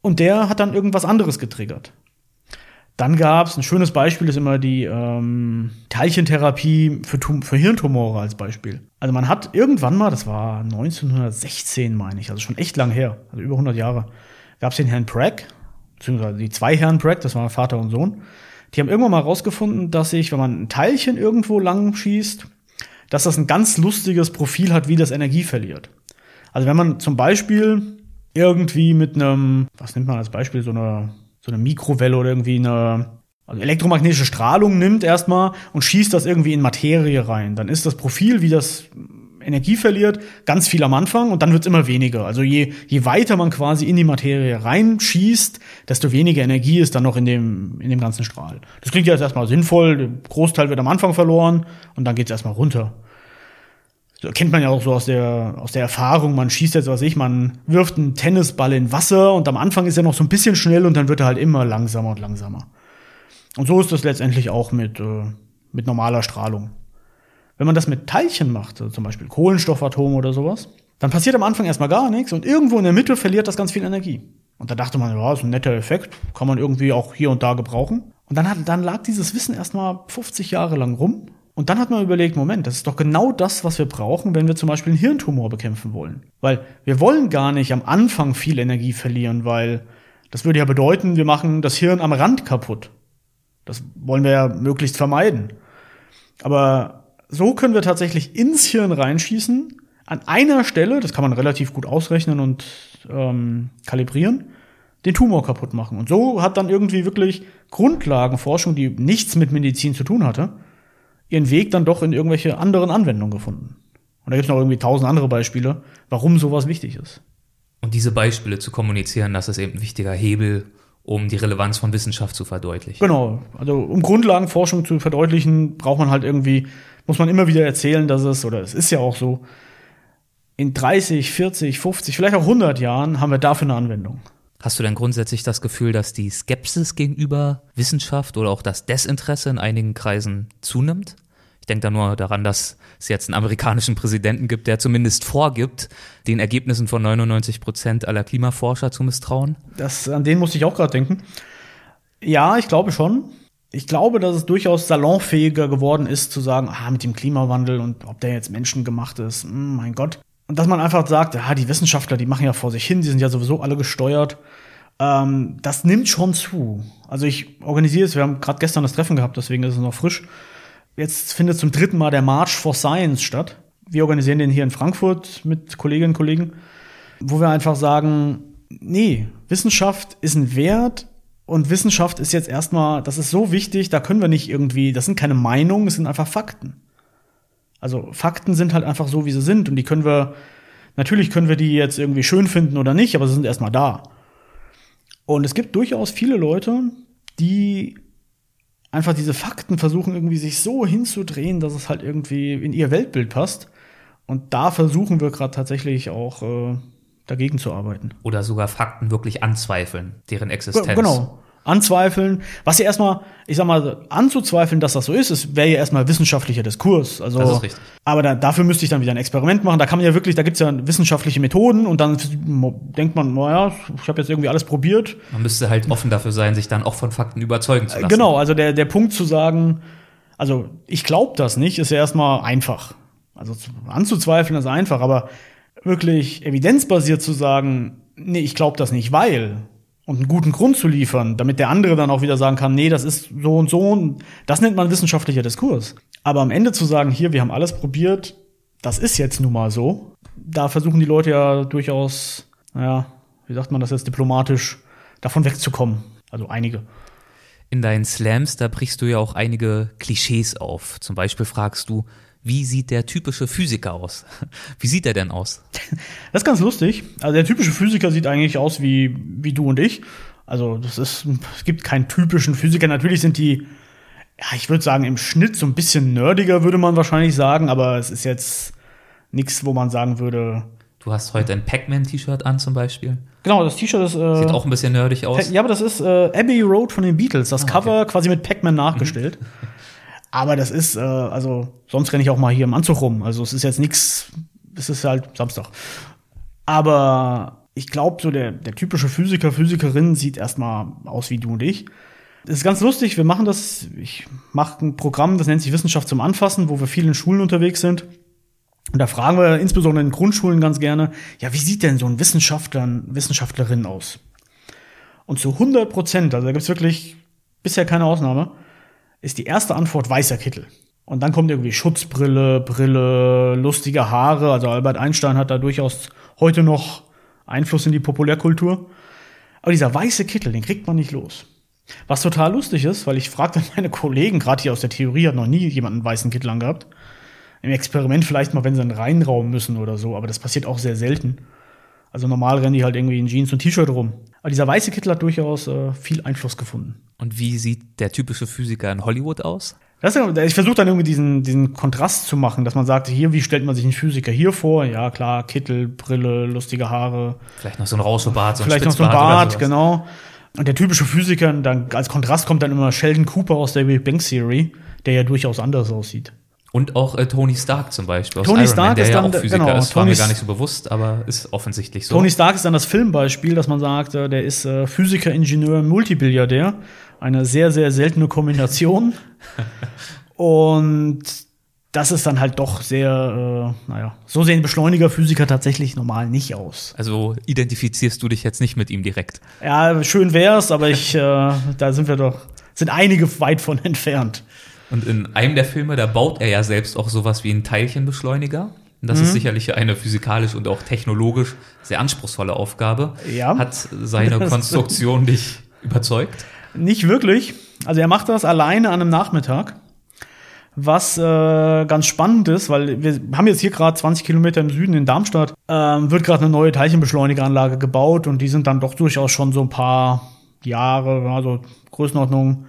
Und der hat dann irgendwas anderes getriggert. Dann gab's ein schönes Beispiel, ist immer die ähm, Teilchentherapie für, für Hirntumore als Beispiel. Also man hat irgendwann mal, das war 1916 meine ich, also schon echt lang her, also über 100 Jahre, gab's den Herrn Bragg, beziehungsweise die zwei Herren Bragg, das waren Vater und Sohn, die haben irgendwann mal rausgefunden, dass sich, wenn man ein Teilchen irgendwo lang schießt, dass das ein ganz lustiges Profil hat, wie das Energie verliert. Also wenn man zum Beispiel irgendwie mit einem, was nimmt man als Beispiel, so eine, so eine Mikrowelle oder irgendwie eine also elektromagnetische Strahlung nimmt erstmal und schießt das irgendwie in Materie rein, dann ist das Profil, wie das Energie verliert, ganz viel am Anfang und dann wird es immer weniger. Also je, je weiter man quasi in die Materie reinschießt, desto weniger Energie ist dann noch in dem, in dem ganzen Strahl. Das klingt ja erstmal sinnvoll, der Großteil wird am Anfang verloren und dann geht es erstmal runter. Kennt man ja auch so aus der, aus der Erfahrung, man schießt jetzt, was ich, man wirft einen Tennisball in Wasser und am Anfang ist er noch so ein bisschen schnell und dann wird er halt immer langsamer und langsamer. Und so ist das letztendlich auch mit, äh, mit normaler Strahlung. Wenn man das mit Teilchen macht, also zum Beispiel Kohlenstoffatom oder sowas, Dann passiert am Anfang erstmal gar nichts und irgendwo in der Mitte verliert das ganz viel Energie. Und da dachte man, ja, ist ein netter Effekt, kann man irgendwie auch hier und da gebrauchen. Und dann, hat, dann lag dieses Wissen erstmal 50 Jahre lang rum. Und dann hat man überlegt, Moment, das ist doch genau das, was wir brauchen, wenn wir zum Beispiel einen Hirntumor bekämpfen wollen. Weil wir wollen gar nicht am Anfang viel Energie verlieren, weil das würde ja bedeuten, wir machen das Hirn am Rand kaputt. Das wollen wir ja möglichst vermeiden. Aber so können wir tatsächlich ins Hirn reinschießen, an einer Stelle, das kann man relativ gut ausrechnen und ähm, kalibrieren, den Tumor kaputt machen. Und so hat dann irgendwie wirklich Grundlagenforschung, die nichts mit Medizin zu tun hatte, ihren Weg dann doch in irgendwelche anderen Anwendungen gefunden. Und da gibt es noch irgendwie tausend andere Beispiele, warum sowas wichtig ist. Und diese Beispiele zu kommunizieren, das ist eben ein wichtiger Hebel, um die Relevanz von Wissenschaft zu verdeutlichen. Genau. Also um Grundlagenforschung zu verdeutlichen, braucht man halt irgendwie, muss man immer wieder erzählen, dass es, oder es ist ja auch so, in 30, 40, 50, vielleicht auch 100 Jahren haben wir dafür eine Anwendung. Hast du denn grundsätzlich das Gefühl, dass die Skepsis gegenüber Wissenschaft oder auch das Desinteresse in einigen Kreisen zunimmt? Ich denke da nur daran, dass es jetzt einen amerikanischen Präsidenten gibt, der zumindest vorgibt, den Ergebnissen von 99 Prozent aller Klimaforscher zu misstrauen. Das, an den musste ich auch gerade denken. Ja, ich glaube schon. Ich glaube, dass es durchaus salonfähiger geworden ist, zu sagen, ah, mit dem Klimawandel und ob der jetzt menschengemacht ist, hm, mein Gott. Und dass man einfach sagt, ja, die Wissenschaftler, die machen ja vor sich hin, die sind ja sowieso alle gesteuert. Ähm, das nimmt schon zu. Also ich organisiere es, wir haben gerade gestern das Treffen gehabt, deswegen ist es noch frisch. Jetzt findet zum dritten Mal der March for Science statt. Wir organisieren den hier in Frankfurt mit Kolleginnen und Kollegen, wo wir einfach sagen, nee, Wissenschaft ist ein Wert und Wissenschaft ist jetzt erstmal, das ist so wichtig, da können wir nicht irgendwie, das sind keine Meinungen, es sind einfach Fakten. Also Fakten sind halt einfach so, wie sie sind und die können wir, natürlich können wir die jetzt irgendwie schön finden oder nicht, aber sie sind erstmal da. Und es gibt durchaus viele Leute, die einfach diese Fakten versuchen irgendwie sich so hinzudrehen, dass es halt irgendwie in ihr Weltbild passt. Und da versuchen wir gerade tatsächlich auch äh, dagegen zu arbeiten. Oder sogar Fakten wirklich anzweifeln, deren Existenz. Genau anzweifeln. Was ja erstmal, ich sag mal, anzuzweifeln, dass das so ist, es wäre ja erstmal wissenschaftlicher Diskurs. Also, das ist richtig. Aber da, dafür müsste ich dann wieder ein Experiment machen. Da kann man ja wirklich, da gibt's ja wissenschaftliche Methoden und dann denkt man, naja, ich habe jetzt irgendwie alles probiert. Man müsste halt offen dafür sein, sich dann auch von Fakten überzeugen zu lassen. Genau, also der, der Punkt zu sagen, also ich glaube das nicht, ist ja erstmal einfach. Also anzuzweifeln ist einfach, aber wirklich evidenzbasiert zu sagen, nee, ich glaube das nicht, weil und einen guten Grund zu liefern, damit der andere dann auch wieder sagen kann, nee, das ist so und so und das nennt man wissenschaftlicher Diskurs. Aber am Ende zu sagen, hier, wir haben alles probiert, das ist jetzt nun mal so, da versuchen die Leute ja durchaus, naja, wie sagt man das jetzt diplomatisch, davon wegzukommen. Also einige. In deinen Slams, da brichst du ja auch einige Klischees auf. Zum Beispiel fragst du, wie sieht der typische Physiker aus? Wie sieht er denn aus? Das ist ganz lustig. Also der typische Physiker sieht eigentlich aus wie, wie du und ich. Also das ist, es gibt keinen typischen Physiker. Natürlich sind die, ja, ich würde sagen, im Schnitt so ein bisschen nerdiger, würde man wahrscheinlich sagen, aber es ist jetzt nichts, wo man sagen würde. Du hast heute ein Pac-Man-T-Shirt an zum Beispiel. Genau, das T-Shirt ist. Äh, Sieht auch ein bisschen nerdig aus. Ja, aber das ist äh, Abbey Road von den Beatles. Das ah, okay. Cover quasi mit Pac-Man nachgestellt. Mhm. Aber das ist, äh, also, sonst renne ich auch mal hier im Anzug rum. Also es ist jetzt nichts, es ist halt Samstag. Aber ich glaube, so der, der typische Physiker, Physikerin sieht erstmal aus wie du und ich. Das ist ganz lustig, wir machen das, ich mache ein Programm, das nennt sich Wissenschaft zum Anfassen, wo wir viel in Schulen unterwegs sind. Und da fragen wir insbesondere in Grundschulen ganz gerne, ja, wie sieht denn so ein Wissenschaftler, Wissenschaftlerin aus? Und zu 100 Prozent, also da gibt's wirklich bisher keine Ausnahme, ist die erste Antwort weißer Kittel. Und dann kommt irgendwie Schutzbrille, Brille, lustige Haare. Also Albert Einstein hat da durchaus heute noch Einfluss in die Populärkultur. Aber dieser weiße Kittel, den kriegt man nicht los. Was total lustig ist, weil ich fragte meine Kollegen, gerade hier aus der Theorie, hat noch nie jemand einen weißen Kittel angehabt. Im Experiment vielleicht mal, wenn sie in den Reinraum müssen oder so, aber das passiert auch sehr selten. Also normal rennen die halt irgendwie in Jeans und T-Shirt rum. Aber dieser weiße Kittel hat durchaus äh, viel Einfluss gefunden. Und wie sieht der typische Physiker in Hollywood aus? Das, ich versuche dann irgendwie diesen, diesen Kontrast zu machen, dass man sagt, hier, wie stellt man sich einen Physiker hier vor? Ja, klar, Kittel, Brille, lustige Haare. Vielleicht noch so ein Rauschebart, so ein Vielleicht noch so ein Bart, genau. Und der typische Physiker, dann als Kontrast kommt dann immer Sheldon Cooper aus der Big Bang Theory, der ja durchaus anders aussieht. Und auch äh, Tony Stark zum Beispiel Tony Stark Man, der ist ja dann auch Physiker genau, ist, war mir gar nicht so bewusst, aber ist offensichtlich so. Tony Stark ist dann das Filmbeispiel, dass man sagt, äh, der ist äh, Physiker, Ingenieur, Multibilliardär. Eine sehr, sehr seltene Kombination. Und das ist dann halt doch sehr, äh, naja, so sehen Beschleunigerphysiker tatsächlich normal nicht aus. Also identifizierst du dich jetzt nicht mit ihm direkt. Ja, schön wär's, aber ich, äh, da sind wir doch, sind einige weit von entfernt. Und in einem der Filme, da baut er ja selbst auch sowas wie einen Teilchenbeschleuniger. Und das Mhm. ist sicherlich eine physikalisch und auch technologisch sehr anspruchsvolle Aufgabe. Ja. Hat seine Das- Konstruktion dich überzeugt? Nicht wirklich. Also er macht das alleine an einem Nachmittag. Was äh, ganz spannend ist, weil wir haben jetzt hier gerade 20 Kilometer im Süden in Darmstadt, ähm, wird gerade eine neue Teilchenbeschleunigeranlage gebaut und die sind dann doch durchaus schon so ein paar Jahre, also Größenordnung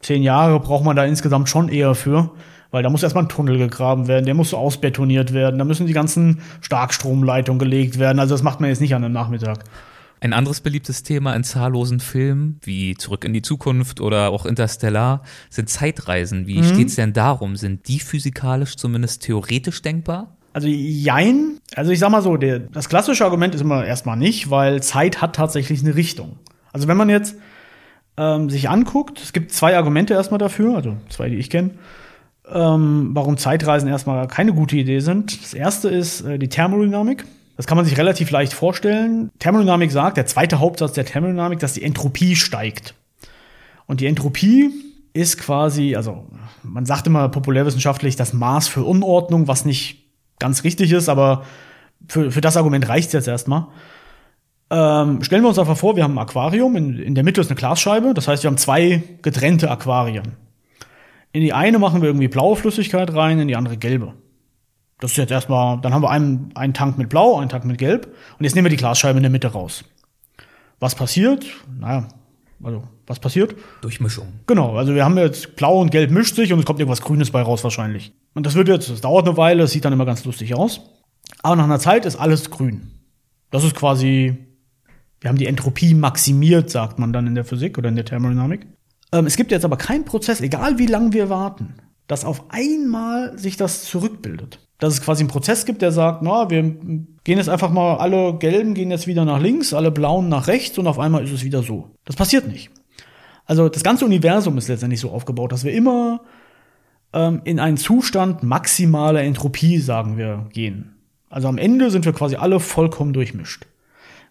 zehn Jahre braucht man da insgesamt schon eher für, weil da muss erstmal ein Tunnel gegraben werden, der muss so ausbetoniert werden, da müssen die ganzen Starkstromleitungen gelegt werden. Also das macht man jetzt nicht an einem Nachmittag. Ein anderes beliebtes Thema in zahllosen Filmen, wie Zurück in die Zukunft oder auch Interstellar, sind Zeitreisen. Mhm. Wie steht's denn darum? Sind die physikalisch zumindest theoretisch denkbar? Also jein. Also ich sag mal so, der, das klassische Argument ist immer erstmal nicht, weil Zeit hat tatsächlich eine Richtung. Also wenn man jetzt ähm, sich anguckt, es gibt zwei Argumente erstmal dafür, also zwei, die ich kenne, ähm, warum Zeitreisen erstmal keine gute Idee sind. Das erste ist äh, die Thermodynamik. Das kann man sich relativ leicht vorstellen. Thermodynamik sagt, der zweite Hauptsatz der Thermodynamik, dass die Entropie steigt. Und die Entropie ist quasi, also man sagt immer populärwissenschaftlich das Maß für Unordnung, was nicht ganz richtig ist, aber für, für das Argument reicht jetzt erstmal. Ähm, stellen wir uns einfach vor, wir haben ein Aquarium, in, in der Mitte ist eine Glasscheibe, das heißt, wir haben zwei getrennte Aquarien. In die eine machen wir irgendwie blaue Flüssigkeit rein, in die andere gelbe. Das ist jetzt erstmal, dann haben wir einen, einen Tank mit blau, einen Tank mit gelb und jetzt nehmen wir die Glasscheibe in der Mitte raus. Was passiert? Naja, also, was passiert? Durchmischung. Genau, also wir haben jetzt blau und gelb mischt sich und es kommt irgendwas Grünes bei raus wahrscheinlich. Und das wird jetzt, das dauert eine Weile, es sieht dann immer ganz lustig aus. Aber nach einer Zeit ist alles grün. Das ist quasi, wir haben die Entropie maximiert, sagt man dann in der Physik oder in der Thermodynamik. Ähm, es gibt jetzt aber keinen Prozess, egal wie lange wir warten, dass auf einmal sich das zurückbildet. Dass es quasi einen Prozess gibt, der sagt, na, wir gehen jetzt einfach mal, alle Gelben gehen jetzt wieder nach links, alle Blauen nach rechts und auf einmal ist es wieder so. Das passiert nicht. Also das ganze Universum ist letztendlich so aufgebaut, dass wir immer ähm, in einen Zustand maximaler Entropie, sagen wir, gehen. Also am Ende sind wir quasi alle vollkommen durchmischt.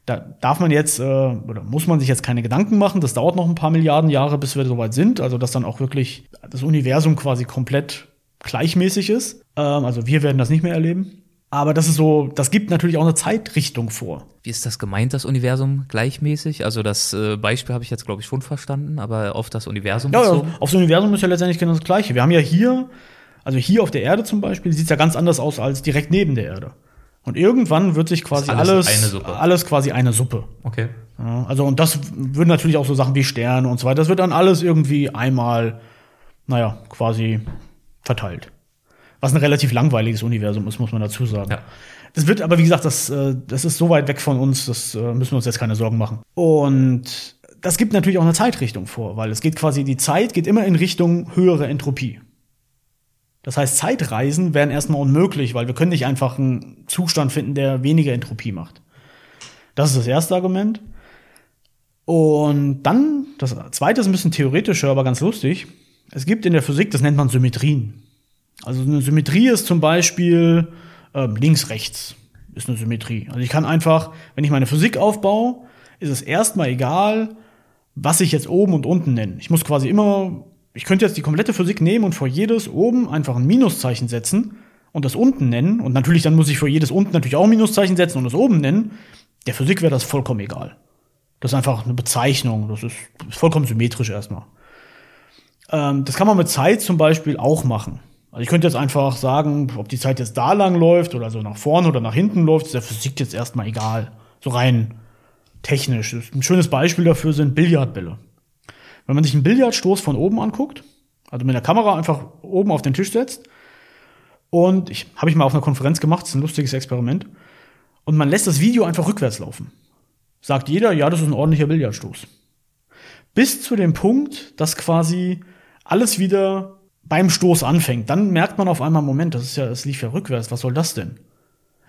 Da darf man jetzt äh, oder muss man sich jetzt keine Gedanken machen. Das dauert noch ein paar Milliarden Jahre, bis wir soweit sind. Also dass dann auch wirklich das Universum quasi komplett gleichmäßig ist. Ähm, also wir werden das nicht mehr erleben. Aber das ist so, das gibt natürlich auch eine Zeitrichtung vor. Wie ist das gemeint, das Universum gleichmäßig? Also das äh, Beispiel habe ich jetzt, glaube ich, schon verstanden, aber auf das Universum Ja, ja, bezogen? aufs Universum ist ja letztendlich genau das Gleiche. Wir haben ja hier, also hier auf der Erde zum Beispiel, sieht es ja ganz anders aus als direkt neben der Erde. Und irgendwann wird sich quasi alles alles, eine Suppe. alles quasi eine Suppe. Okay. Ja, also und das würden natürlich auch so Sachen wie Sterne und so weiter. Das wird dann alles irgendwie einmal, naja, quasi verteilt. Was ein relativ langweiliges Universum ist, muss man dazu sagen. Ja. Das wird, aber wie gesagt, das, äh, das ist so weit weg von uns, das äh, müssen wir uns jetzt keine Sorgen machen. Und das gibt natürlich auch eine Zeitrichtung vor, weil es geht quasi, die Zeit geht immer in Richtung höhere Entropie. Das heißt, Zeitreisen wären erstmal unmöglich, weil wir können nicht einfach einen Zustand finden, der weniger Entropie macht. Das ist das erste Argument. Und dann, das zweite ist ein bisschen theoretischer, aber ganz lustig. Es gibt in der Physik, das nennt man Symmetrien. Also eine Symmetrie ist zum Beispiel ähm, links, rechts ist eine Symmetrie. Also ich kann einfach, wenn ich meine Physik aufbaue, ist es erstmal egal, was ich jetzt oben und unten nenne. Ich muss quasi immer, ich könnte jetzt die komplette Physik nehmen und vor jedes oben einfach ein Minuszeichen setzen und das unten nennen. Und natürlich dann muss ich vor jedes unten natürlich auch ein Minuszeichen setzen und das oben nennen. Der Physik wäre das vollkommen egal. Das ist einfach eine Bezeichnung. Das ist, vollkommen symmetrisch erstmal. Ähm, das kann man mit Zeit zum Beispiel auch machen. Also ich könnte jetzt einfach sagen, ob die Zeit jetzt da lang läuft oder so nach vorne oder nach hinten läuft, ist der Physik jetzt erstmal egal. So rein technisch. Ein schönes Beispiel dafür sind Billardbälle. Wenn man sich einen Billardstoß von oben anguckt, also mit der Kamera einfach oben auf den Tisch setzt, und ich habe ich mal auf einer Konferenz gemacht, ist ein lustiges Experiment, und man lässt das Video einfach rückwärts laufen. Sagt jeder, ja, das ist ein ordentlicher Billardstoß. Bis zu dem Punkt, dass quasi alles wieder beim Stoß anfängt, dann merkt man auf einmal, Moment, das ist ja, es lief ja rückwärts, was soll das denn?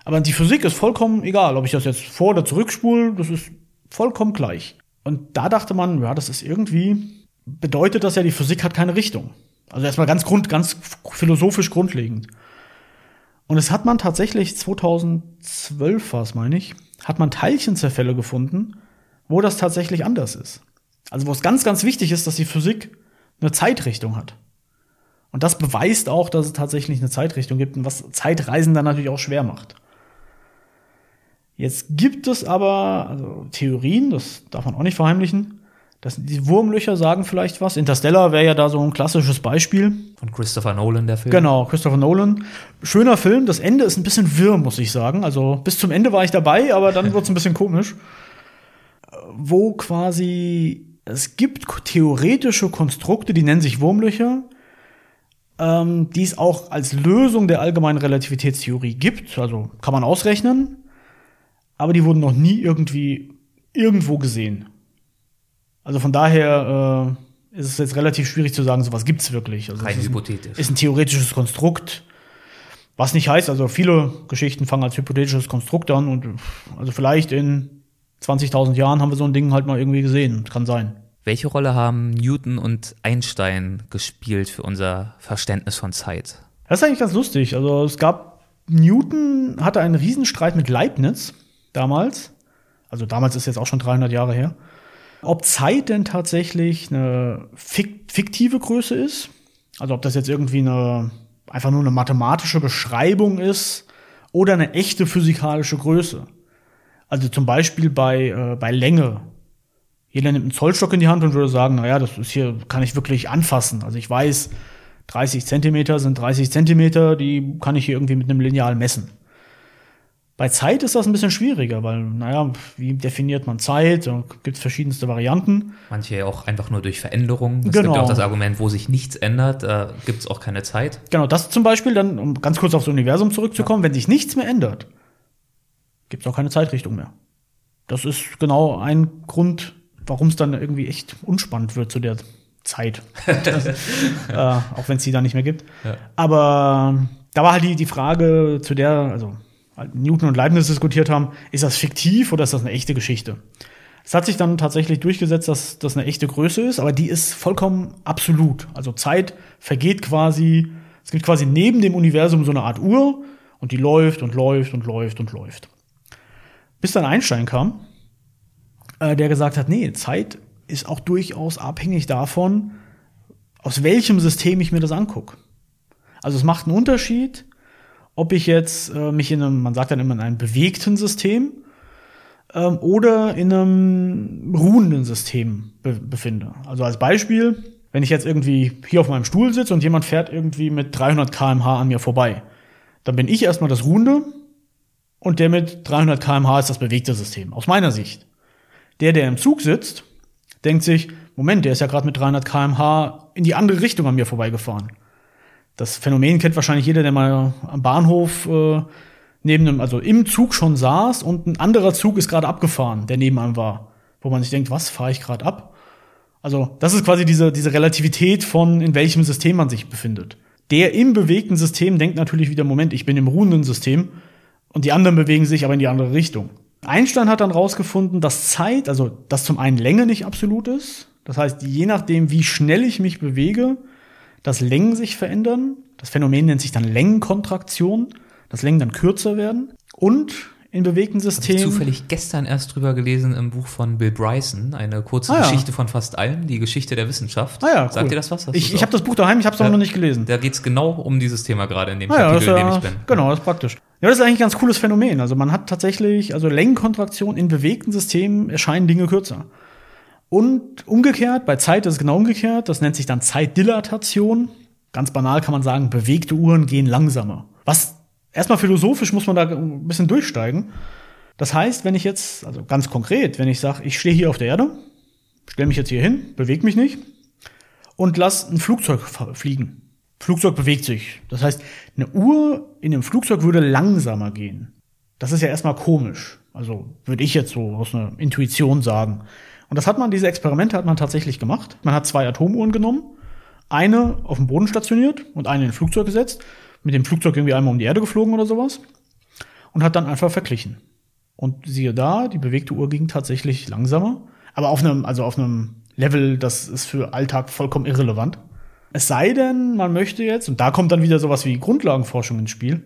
Aber die Physik ist vollkommen egal, ob ich das jetzt vor- oder zurückspule, das ist vollkommen gleich. Und da dachte man, ja, das ist irgendwie, bedeutet das ja, die Physik hat keine Richtung. Also erstmal ganz grund, ganz philosophisch grundlegend. Und es hat man tatsächlich 2012 war es, meine ich, hat man Teilchenzerfälle gefunden, wo das tatsächlich anders ist. Also wo es ganz, ganz wichtig ist, dass die Physik eine Zeitrichtung hat. Und das beweist auch, dass es tatsächlich eine Zeitrichtung gibt und was Zeitreisen dann natürlich auch schwer macht. Jetzt gibt es aber also Theorien, das darf man auch nicht verheimlichen, das, die Wurmlöcher sagen vielleicht was. Interstellar wäre ja da so ein klassisches Beispiel. Von Christopher Nolan, der Film. Genau, Christopher Nolan. Schöner Film. Das Ende ist ein bisschen wirr, muss ich sagen. Also bis zum Ende war ich dabei, aber dann wird es ein bisschen komisch. Wo quasi es gibt theoretische Konstrukte, die nennen sich Wurmlöcher, ähm, die es auch als Lösung der allgemeinen Relativitätstheorie gibt. Also kann man ausrechnen. Aber die wurden noch nie irgendwie irgendwo gesehen. Also von daher äh, ist es jetzt relativ schwierig zu sagen, sowas gibt's wirklich. Also Rein es ist hypothetisch. Ein, ist ein theoretisches Konstrukt. Was nicht heißt, also viele Geschichten fangen als hypothetisches Konstrukt an und also vielleicht in 20.000 Jahren haben wir so ein Ding halt mal irgendwie gesehen. Kann sein. Welche Rolle haben Newton und Einstein gespielt für unser Verständnis von Zeit? Das ist eigentlich ganz lustig. Also es gab, Newton hatte einen Riesenstreit mit Leibniz damals. Also damals ist jetzt auch schon 300 Jahre her. Ob Zeit denn tatsächlich eine fiktive Größe ist, also ob das jetzt irgendwie eine, einfach nur eine mathematische Beschreibung ist oder eine echte physikalische Größe. Also zum Beispiel bei, äh, bei Länge. Jeder nimmt einen Zollstock in die Hand und würde sagen, naja, das ist hier, kann ich wirklich anfassen. Also ich weiß, 30 Zentimeter sind 30 Zentimeter, die kann ich hier irgendwie mit einem Lineal messen. Bei Zeit ist das ein bisschen schwieriger, weil, naja, wie definiert man Zeit? Da gibt es verschiedenste Varianten. Manche auch einfach nur durch Veränderungen. Es Genau. gibt auch das Argument, wo sich nichts ändert, da gibt es auch keine Zeit. Genau, das zum Beispiel, dann, um ganz kurz aufs Universum zurückzukommen, wenn sich nichts mehr ändert, gibt es auch keine Zeitrichtung mehr. Das ist genau ein Grund, warum es dann irgendwie echt unspannend wird zu der Zeit. das, äh, auch wenn es die da nicht mehr gibt. Ja. Aber da war halt die, die Frage zu der, also Newton und Leibniz diskutiert haben, ist das fiktiv oder ist das eine echte Geschichte? Es hat sich dann tatsächlich durchgesetzt, dass das eine echte Größe ist, aber die ist vollkommen absolut. Also Zeit vergeht quasi, es gibt quasi neben dem Universum so eine Art Uhr und die läuft und läuft und läuft und läuft. Bis dann Einstein kam, äh, der gesagt hat, nee, Zeit ist auch durchaus abhängig davon, aus welchem System ich mir das angucke. Also es macht einen Unterschied, ob ich jetzt äh, mich in einem, man sagt dann immer in einem bewegten System ähm, oder in einem ruhenden System be befinde. Also als Beispiel, wenn ich jetzt irgendwie hier auf meinem Stuhl sitze und jemand fährt irgendwie mit 300 km/h an mir vorbei, dann bin ich erstmal das ruhende und der mit 300 km/h ist das bewegte System, aus meiner Sicht. Der, der im Zug sitzt, denkt sich, Moment, der ist ja gerade mit 300 km/h in die andere Richtung an mir vorbeigefahren. Das Phänomen kennt wahrscheinlich jeder, der mal am Bahnhof äh, neben einem, also im Zug schon saß und ein anderer Zug ist gerade abgefahren, der neben einem war. Wo man sich denkt, was fahre ich gerade ab? Also, das ist quasi diese, diese Relativität von, in welchem System man sich befindet. Der im bewegten System denkt natürlich wieder, Moment, ich bin im ruhenden System und die anderen bewegen sich aber in die andere Richtung. Einstein hat dann rausgefunden, dass Zeit, also dass zum einen Länge nicht absolut ist. Das heißt, je nachdem, wie schnell ich mich bewege, dass Längen sich verändern. Das Phänomen nennt sich dann Längenkontraktion, dass Längen dann kürzer werden. Und in bewegten Hab ich Systemen. zufällig gestern erst drüber gelesen im Buch von Bill Bryson, eine kurze Ah, ja. Geschichte von fast allen, die Geschichte der Wissenschaft. Ah ja, cool. Sagt dir das was? Hast ich ich habe das Buch daheim, ich habe es Ja. aber noch nicht gelesen. Da geht's genau um dieses Thema gerade in dem Ah ja, Kapitel, in dem ja, ich bin. genau, das ist praktisch. Ja, das ist eigentlich ein ganz cooles Phänomen. Also man hat tatsächlich, also Längenkontraktion in bewegten Systemen erscheinen Dinge kürzer. Und umgekehrt, bei Zeit ist es genau umgekehrt, das nennt sich dann Zeitdilatation. Ganz banal kann man sagen, bewegte Uhren gehen langsamer. Was erstmal philosophisch muss man da ein bisschen durchsteigen. Das heißt, wenn ich jetzt, also ganz konkret, wenn ich sage, ich stehe hier auf der Erde, stelle mich jetzt hier hin, bewege mich nicht und lass ein Flugzeug fliegen. Flugzeug bewegt sich. Das heißt, eine Uhr in einem Flugzeug würde langsamer gehen. Das ist ja erstmal komisch. Also würde ich jetzt so aus einer Intuition sagen. Und das hat man, diese Experimente hat man tatsächlich gemacht. Man hat zwei Atomuhren genommen, Eine auf dem Boden stationiert und eine in ein Flugzeug gesetzt, mit dem Flugzeug irgendwie einmal um die Erde geflogen oder sowas und hat dann einfach verglichen. Und siehe da, die bewegte Uhr ging tatsächlich langsamer, aber auf einem, also auf einem Level, das ist für Alltag vollkommen irrelevant. Es sei denn, man möchte jetzt, und da kommt dann wieder sowas wie Grundlagenforschung ins Spiel.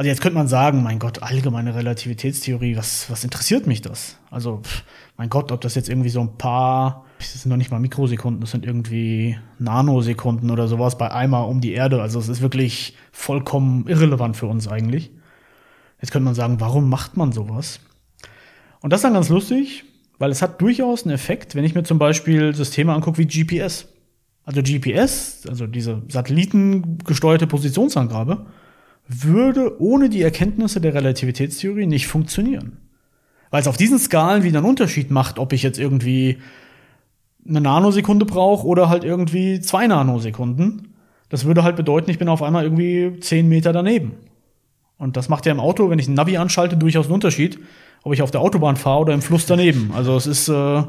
Also jetzt könnte man sagen, mein Gott, allgemeine Relativitätstheorie, was, was interessiert mich das? Also, pff, mein Gott, ob das jetzt irgendwie so ein paar, das sind noch nicht mal Mikrosekunden, das sind irgendwie Nanosekunden oder sowas bei einmal um die Erde. Also es ist wirklich vollkommen irrelevant für uns eigentlich. Jetzt könnte man sagen, warum macht man sowas? Und das ist dann ganz lustig, weil es hat durchaus einen Effekt, wenn ich mir zum Beispiel Systeme angucke wie GPS. Also GPS, also diese satellitengesteuerte Positionsangabe, würde ohne die Erkenntnisse der Relativitätstheorie nicht funktionieren. Weil es auf diesen Skalen wieder einen Unterschied macht, ob ich jetzt irgendwie eine Nanosekunde brauche oder halt irgendwie zwei Nanosekunden. Das würde halt bedeuten, ich bin auf einmal irgendwie zehn Meter daneben. Und das macht ja im Auto, wenn ich ein Navi anschalte, durchaus einen Unterschied, ob ich auf der Autobahn fahre oder im Fluss daneben. Also es ist äh,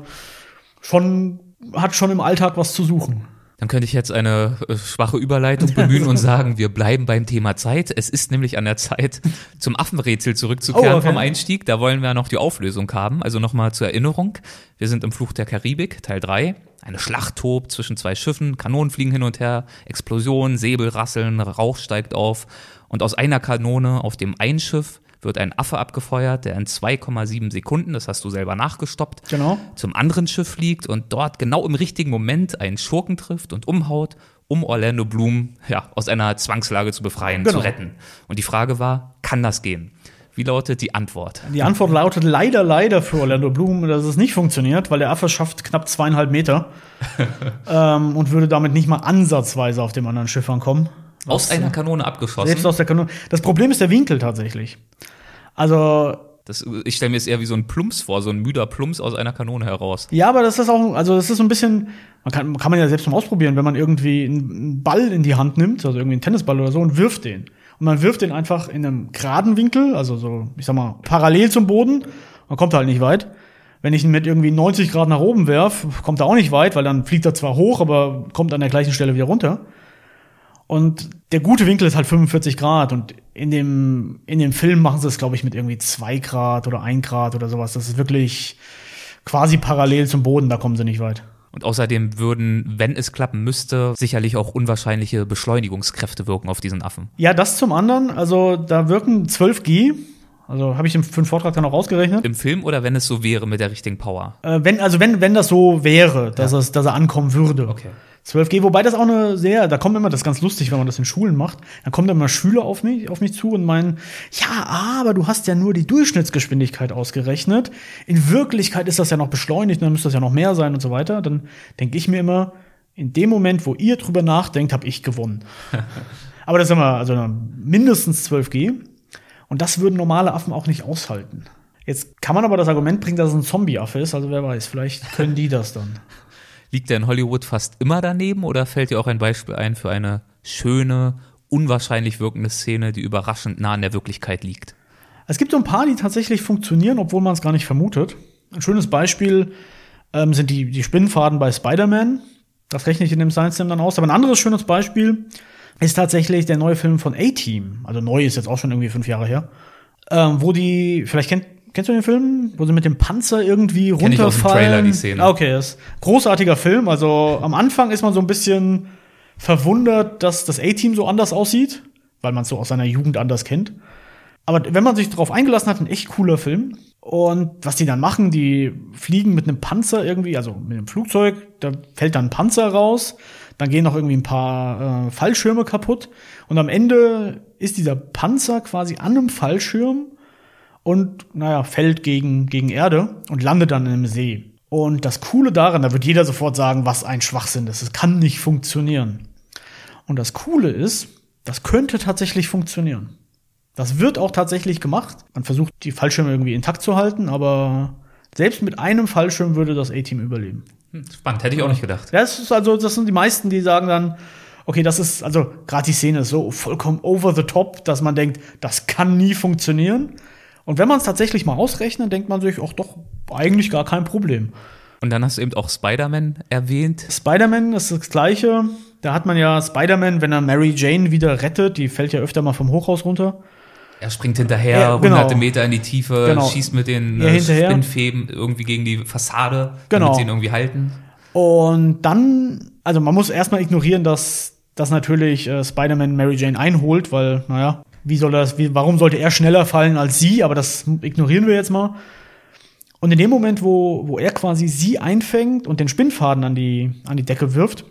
schon, hat schon im Alltag was zu suchen. Dann könnte ich jetzt eine äh, schwache Überleitung bemühen und sagen, wir bleiben beim Thema Zeit. Es ist nämlich an der Zeit, zum Affenrätsel zurückzukehren Oh, okay. vom Einstieg. Da wollen wir noch die Auflösung haben. Also nochmal zur Erinnerung. Wir sind im Fluch der Karibik, Teil 3. Eine Schlacht tobt zwischen zwei Schiffen, Kanonen fliegen hin und her, Explosionen, Säbel rasseln, Rauch steigt auf. Und aus einer Kanone auf dem einen Schiff wird ein Affe abgefeuert, der in 2,7 Sekunden, das hast du selber nachgestoppt, Genau. zum anderen Schiff fliegt und dort genau im richtigen Moment einen Schurken trifft und umhaut, um Orlando Bloom ja, aus einer Zwangslage zu befreien, Genau. zu retten. Und die Frage war, kann das gehen? Wie lautet die Antwort? Die Antwort lautet leider, leider für Orlando Bloom, dass es nicht funktioniert, weil der Affe schafft knapp zweieinhalb Meter ähm, und würde damit nicht mal ansatzweise auf dem anderen Schiff ankommen. Aus einer Kanone abgeschossen. Selbst aus der Kanone. Das Problem ist der Winkel tatsächlich. Also, Das, ich stelle mir es eher wie so ein Plumps vor, so ein müder Plumps aus einer Kanone heraus. ja, aber das ist auch, also das ist so ein bisschen, man kann, kann man ja selbst mal ausprobieren, wenn man irgendwie einen Ball in die Hand nimmt, also irgendwie einen Tennisball oder so, und wirft den. Und man wirft den einfach in einem geraden Winkel, also so, ich sag mal, parallel zum Boden, man kommt halt nicht weit. Wenn ich ihn mit irgendwie 90 Grad nach oben werf, kommt er auch nicht weit, weil dann fliegt er zwar hoch, aber kommt an der gleichen Stelle wieder runter. Und der gute Winkel ist halt 45 Grad und in dem, in dem Film machen sie es, glaube ich, mit irgendwie zwei Grad oder ein Grad oder sowas. Das ist wirklich quasi parallel zum Boden, da kommen sie nicht weit. Und außerdem würden, wenn es klappen müsste, sicherlich auch unwahrscheinliche Beschleunigungskräfte wirken auf diesen Affen. Ja, das zum anderen, also da wirken 12 G, also habe ich im, für den Vortrag dann auch ausgerechnet. Im Film oder wenn es so wäre mit der richtigen Power? Äh, wenn, also wenn, wenn das so wäre, dass, es, dass er ankommen würde. Okay. 12G, wobei das auch eine sehr, da kommt immer, das ganz lustig, wenn man das in Schulen macht, dann kommen da immer Schüler auf mich, auf mich zu und meinen, ja, aber du hast ja nur die Durchschnittsgeschwindigkeit ausgerechnet. In Wirklichkeit ist das ja noch beschleunigt, dann müsste das ja noch mehr sein und so weiter. Dann denke ich mir immer, in dem Moment, wo ihr drüber nachdenkt, habe ich gewonnen. aber das ist immer, also mindestens 12G. Und das würden normale Affen auch nicht aushalten. Jetzt kann man aber das Argument bringen, dass es ein Zombie-Affe ist, also wer weiß, vielleicht können die das dann. Liegt er in Hollywood fast immer daneben oder fällt dir auch ein Beispiel ein für eine schöne, unwahrscheinlich wirkende Szene, die überraschend nah an der Wirklichkeit liegt? Es gibt so ein paar, die tatsächlich funktionieren, obwohl man es gar nicht vermutet. Ein schönes Beispiel ähm, sind die, die Spinnenfaden bei Spider-Man. Das rechne ich in dem Science Slam dann aus. Aber ein anderes schönes Beispiel ist tatsächlich der neue Film von A-Team. Also neu ist jetzt auch schon irgendwie fünf Jahre her. Ähm, wo die, vielleicht kennt, kennst du den Film? Wo sie mit dem Panzer irgendwie Kenn ich aus dem runterfallen. Trailer, die Szene. Ah, Okay, das ist ein großartiger Film. Also am Anfang ist man so ein bisschen verwundert, dass das A-Team so anders aussieht, weil man es so aus seiner Jugend anders kennt. Aber wenn man sich darauf eingelassen hat, ein echt cooler Film. Und was die dann machen, die fliegen mit einem Panzer irgendwie, also mit einem Flugzeug, da fällt dann ein Panzer raus, dann gehen noch irgendwie ein paar äh, Fallschirme kaputt und am Ende ist dieser Panzer quasi an einem Fallschirm und naja, fällt gegen, gegen Erde und landet dann in einem See. Und das Coole daran, da wird jeder sofort sagen, was ein Schwachsinn ist. Es kann nicht funktionieren. Und das Coole ist, das könnte tatsächlich funktionieren. Das wird auch tatsächlich gemacht. Man versucht, die Fallschirme irgendwie intakt zu halten, aber selbst mit einem Fallschirm würde das A-Team überleben. Hm, Spannend, hätte ich auch nicht gedacht. Das ist also, das sind die meisten, die sagen dann, okay, das ist, also gerade die Szene ist so vollkommen over the top, dass man denkt, das kann nie funktionieren. Und wenn man es tatsächlich mal ausrechnet, denkt man sich, ach doch, eigentlich gar kein Problem. Und dann hast du eben auch Spider-Man erwähnt. Spider-Man ist das gleiche. Da hat man ja Spider-Man, wenn er Mary Jane wieder rettet, die fällt ja öfter mal vom Hochhaus runter. Er springt hinterher, Ja, genau. hunderte Meter in die Tiefe, Genau. schießt mit den äh. Spinnfäden irgendwie gegen die Fassade, Genau. damit sie ihn irgendwie halten. Und dann, also man muss erstmal ignorieren, dass, dass natürlich äh, Spider-Man Mary Jane einholt, weil, naja, wie soll das, wie, warum sollte er schneller fallen als sie? Aber das ignorieren wir jetzt mal. Und in dem Moment, wo, wo er quasi sie einfängt und den Spinnfaden an die, an die Decke wirft,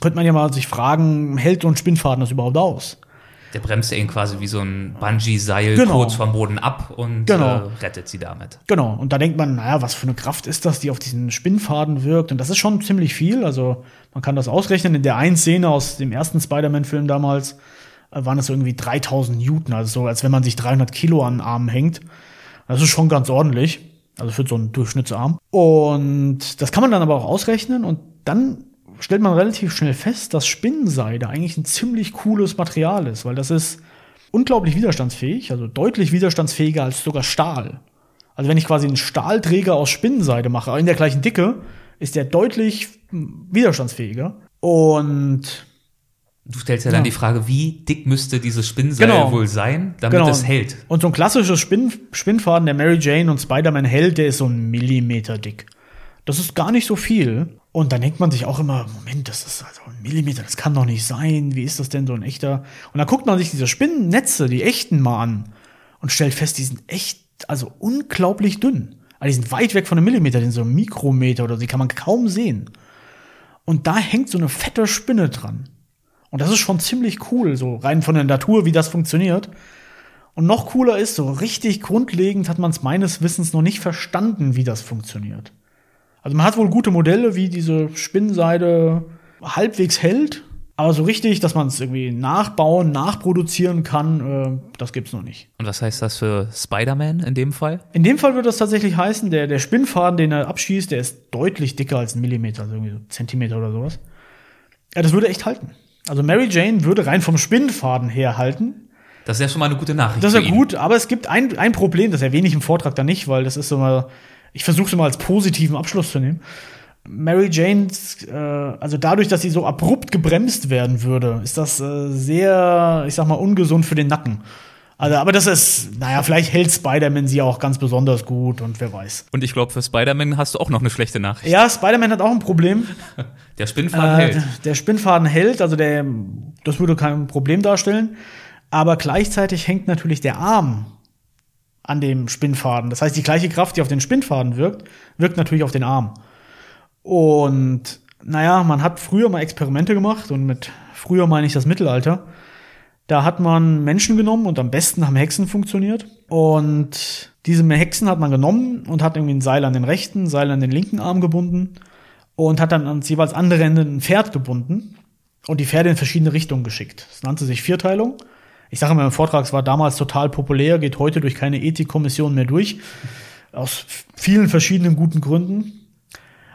könnte man ja mal sich fragen, hält so ein Spinnfaden das überhaupt aus? Der bremst ihn quasi wie so ein Bungee-Seil Genau. kurz vom Boden ab und Genau. äh, rettet sie damit. Genau, und da denkt man, naja, was für eine Kraft ist das, die auf diesen Spinnfaden wirkt? Und das ist schon ziemlich viel. Also man kann das ausrechnen. In der einen Szene aus dem ersten Spider-Man-Film damals waren es irgendwie 3000 Newton, also so, als wenn man sich 300 Kilo an den Arm hängt. Das ist schon ganz ordentlich, also für so einen Durchschnittsarm. Und das kann man dann aber auch ausrechnen und dann stellt man relativ schnell fest, dass Spinnenseide eigentlich ein ziemlich cooles Material ist, weil das ist unglaublich widerstandsfähig, also deutlich widerstandsfähiger als sogar Stahl. Also wenn ich quasi einen Stahlträger aus Spinnenseide mache, in der gleichen Dicke, ist der deutlich widerstandsfähiger. Und Du stellst ja dann Ja. die Frage, wie dick müsste dieses Spinnseil Genau. wohl sein, damit genau. es hält. Und so ein klassisches Spinn Spinnfaden, der Mary Jane und Spider-Man hält, der ist so ein Millimeter dick. Das ist gar nicht so viel. Und dann denkt man sich auch immer, Moment, das ist also ein Millimeter, das kann doch nicht sein. Wie ist das denn so ein echter? Und dann guckt man sich diese Spinnennetze, die echten mal an und stellt fest, die sind echt, also unglaublich dünn. Also die sind weit weg von einem Millimeter, die sind so ein Mikrometer oder die kann man kaum sehen. Und da hängt so eine fette Spinne dran. Und das ist schon ziemlich cool, so rein von der Natur, wie das funktioniert. Und noch cooler ist, so richtig grundlegend hat man es meines Wissens noch nicht verstanden, wie das funktioniert. Also man hat wohl gute Modelle, wie diese Spinnenseide halbwegs hält, aber so richtig, dass man es irgendwie nachbauen, nachproduzieren kann, äh, das gibt's noch nicht. Und was heißt das für Spider-Man in dem Fall? In dem Fall würde das tatsächlich heißen, der, der Spinnfaden, den er abschießt, der ist deutlich dicker als ein Millimeter, also irgendwie so Zentimeter oder sowas. Ja, das würde echt halten. Also Mary Jane würde rein vom Spinnfaden her halten. Das ist ja schon mal eine gute Nachricht. Das ist ja gut, aber es gibt ein, ein Problem, das erwähne ich im Vortrag dann nicht, weil das ist so mal, ich versuche es mal als positiven Abschluss zu nehmen. Mary Jane, äh, also dadurch, dass sie so abrupt gebremst werden würde, ist das äh, sehr, ich sag mal, ungesund für den Nacken. Also, aber das ist, naja, vielleicht hält Spider-Man sie auch ganz besonders gut und wer weiß. Und ich glaube, für Spider-Man hast du auch noch eine schlechte Nachricht. Ja, Spider-Man hat auch ein Problem. Der Spinnfaden Äh, hält. Der Spinnfaden hält, also der, das würde kein Problem darstellen. Aber gleichzeitig hängt natürlich der Arm an dem Spinnfaden. Das heißt, die gleiche Kraft, die auf den Spinnfaden wirkt, wirkt natürlich auf den Arm. Und naja, man hat früher mal Experimente gemacht und mit früher meine ich das Mittelalter. Da hat man Menschen genommen und am besten haben Hexen funktioniert. Und diese Hexen hat man genommen und hat irgendwie ein Seil an den rechten, Seil an den linken Arm gebunden und hat dann ans jeweils andere Ende ein Pferd gebunden und die Pferde in verschiedene Richtungen geschickt. Das nannte sich Vierteilung. Ich sage immer im Vortrag, es war damals total populär, geht heute durch keine Ethikkommission mehr durch. Aus vielen verschiedenen guten Gründen.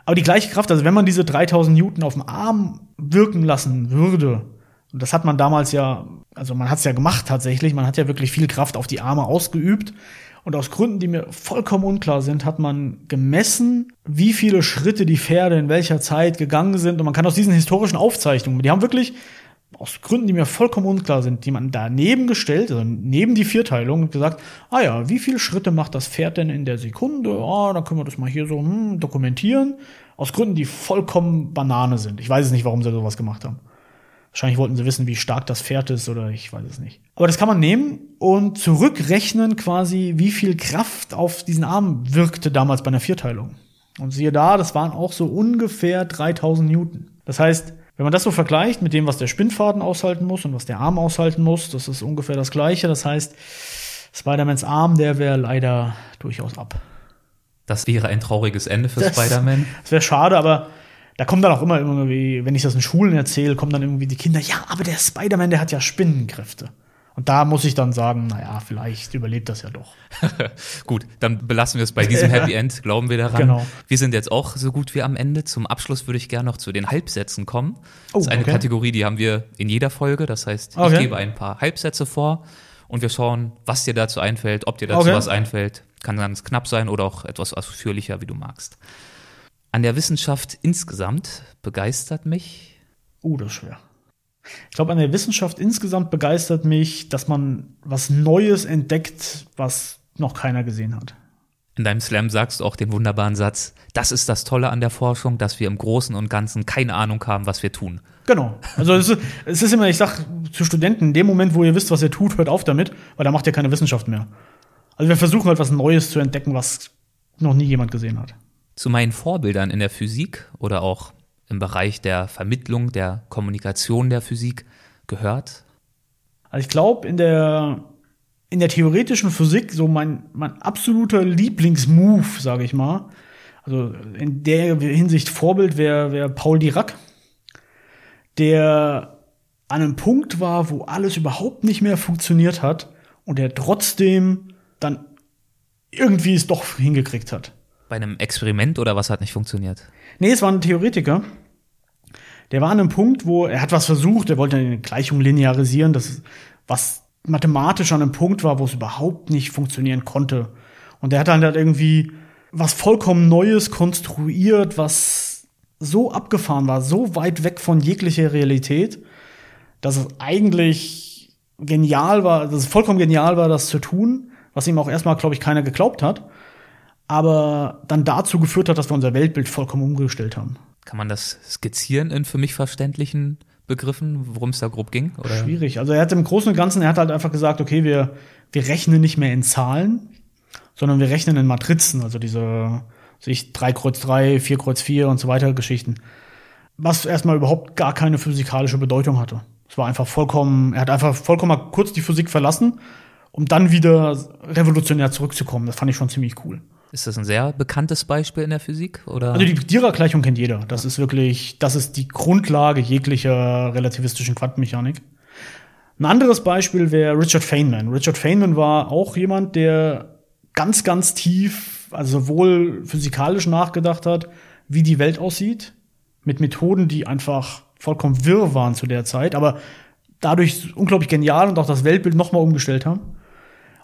Aber die gleiche Kraft, also wenn man diese 3000 Newton auf dem Arm wirken lassen würde, und das hat man damals ja, also man hat es ja gemacht tatsächlich, man hat ja wirklich viel Kraft auf die Arme ausgeübt. Und aus Gründen, die mir vollkommen unklar sind, hat man gemessen, wie viele Schritte die Pferde in welcher Zeit gegangen sind. Und man kann aus diesen historischen Aufzeichnungen, die haben wirklich, aus Gründen, die mir vollkommen unklar sind, die man daneben gestellt, also neben die Vierteilung und gesagt, ah ja, wie viele Schritte macht das Pferd denn in der Sekunde? Ah, dann können wir das mal hier so hm, dokumentieren. Aus Gründen, die vollkommen Banane sind. Ich weiß es nicht, warum sie sowas gemacht haben. Wahrscheinlich wollten sie wissen, wie stark das Pferd ist oder ich weiß es nicht. Aber das kann man nehmen und zurückrechnen quasi, wie viel Kraft auf diesen Arm wirkte damals bei einer Vierteilung. Und siehe da, das waren auch so ungefähr 3000 Newton. Das heißt, wenn man das so vergleicht mit dem, was der Spinnfaden aushalten muss und was der Arm aushalten muss, das ist ungefähr das Gleiche. Das heißt, Spider-Mans Arm, der wäre leider durchaus ab. Das wäre ein trauriges Ende für Das- Spider-Man. Das wäre schade, aber da kommen dann auch immer irgendwie, wenn ich das in Schulen erzähle, kommen dann irgendwie die Kinder, ja, aber der Spider-Man, der hat ja Spinnenkräfte. Und da muss ich dann sagen, naja, vielleicht überlebt das ja doch. Gut, dann belassen wir es bei diesem Happy End, glauben wir daran. Genau. Wir sind jetzt auch so gut wie am Ende. Zum Abschluss würde ich gerne noch zu den Halbsätzen kommen. Oh, das ist eine okay. Kategorie, die haben wir in jeder Folge. Das heißt, ich Okay. gebe ein paar Halbsätze vor und wir schauen, was dir dazu einfällt, ob dir dazu Okay. was einfällt. Kann ganz knapp sein oder auch etwas ausführlicher, wie du magst. An der Wissenschaft insgesamt begeistert mich Uh, das ist schwer. Ich glaube, an der Wissenschaft insgesamt begeistert mich, dass man was Neues entdeckt, was noch keiner gesehen hat. In deinem Slam sagst du auch den wunderbaren Satz, das ist das Tolle an der Forschung, dass wir im Großen und Ganzen keine Ahnung haben, was wir tun. Genau. Also es ist, es ist immer, ich sag zu Studenten, in dem Moment, wo ihr wisst, was ihr tut, hört auf damit, weil da macht ihr keine Wissenschaft mehr. Also wir versuchen halt was Neues zu entdecken, was noch nie jemand gesehen hat. Zu meinen Vorbildern in der Physik oder auch im Bereich der Vermittlung, der Kommunikation der Physik gehört? Also ich glaube, in der, in der theoretischen Physik so mein, mein absoluter Lieblingsmove, sage ich mal. Also in der Hinsicht Vorbild wäre wär Paul Dirac, der an einem Punkt war, wo alles überhaupt nicht mehr funktioniert hat und der trotzdem dann irgendwie es doch hingekriegt hat. Bei einem Experiment oder was hat nicht funktioniert? Nee, es war ein Theoretiker. Der war an einem Punkt, wo er hat was versucht, er wollte eine Gleichung linearisieren, das was mathematisch an einem Punkt war, wo es überhaupt nicht funktionieren konnte. Und der hat dann halt irgendwie was vollkommen Neues konstruiert, was so abgefahren war, so weit weg von jeglicher Realität, dass es eigentlich genial war, dass es vollkommen genial war, das zu tun, was ihm auch erstmal, glaube ich, keiner geglaubt hat, aber dann dazu geführt hat, dass wir unser Weltbild vollkommen umgestellt haben. Kann man das skizzieren in für mich verständlichen Begriffen, worum es da grob ging? Oder? Schwierig. Also er hat im Großen und Ganzen, er hat halt einfach gesagt, okay, wir, wir rechnen nicht mehr in Zahlen, sondern wir rechnen in Matrizen, also diese sich 3 Kreuz 3, 4 Kreuz 4 und so weiter Geschichten. Was erstmal überhaupt gar keine physikalische Bedeutung hatte. Es war einfach vollkommen, er hat einfach vollkommen mal kurz die Physik verlassen, um dann wieder revolutionär zurückzukommen. Das fand ich schon ziemlich cool. Ist das ein sehr bekanntes Beispiel in der Physik? Oder? Also die Dirac-Gleichung kennt jeder. Das ist wirklich, das ist die Grundlage jeglicher relativistischen Quantenmechanik. Ein anderes Beispiel wäre Richard Feynman. Richard Feynman war auch jemand, der ganz, ganz tief, also sowohl physikalisch nachgedacht hat, wie die Welt aussieht, mit Methoden, die einfach vollkommen wirr waren zu der Zeit, aber dadurch unglaublich genial und auch das Weltbild nochmal umgestellt haben.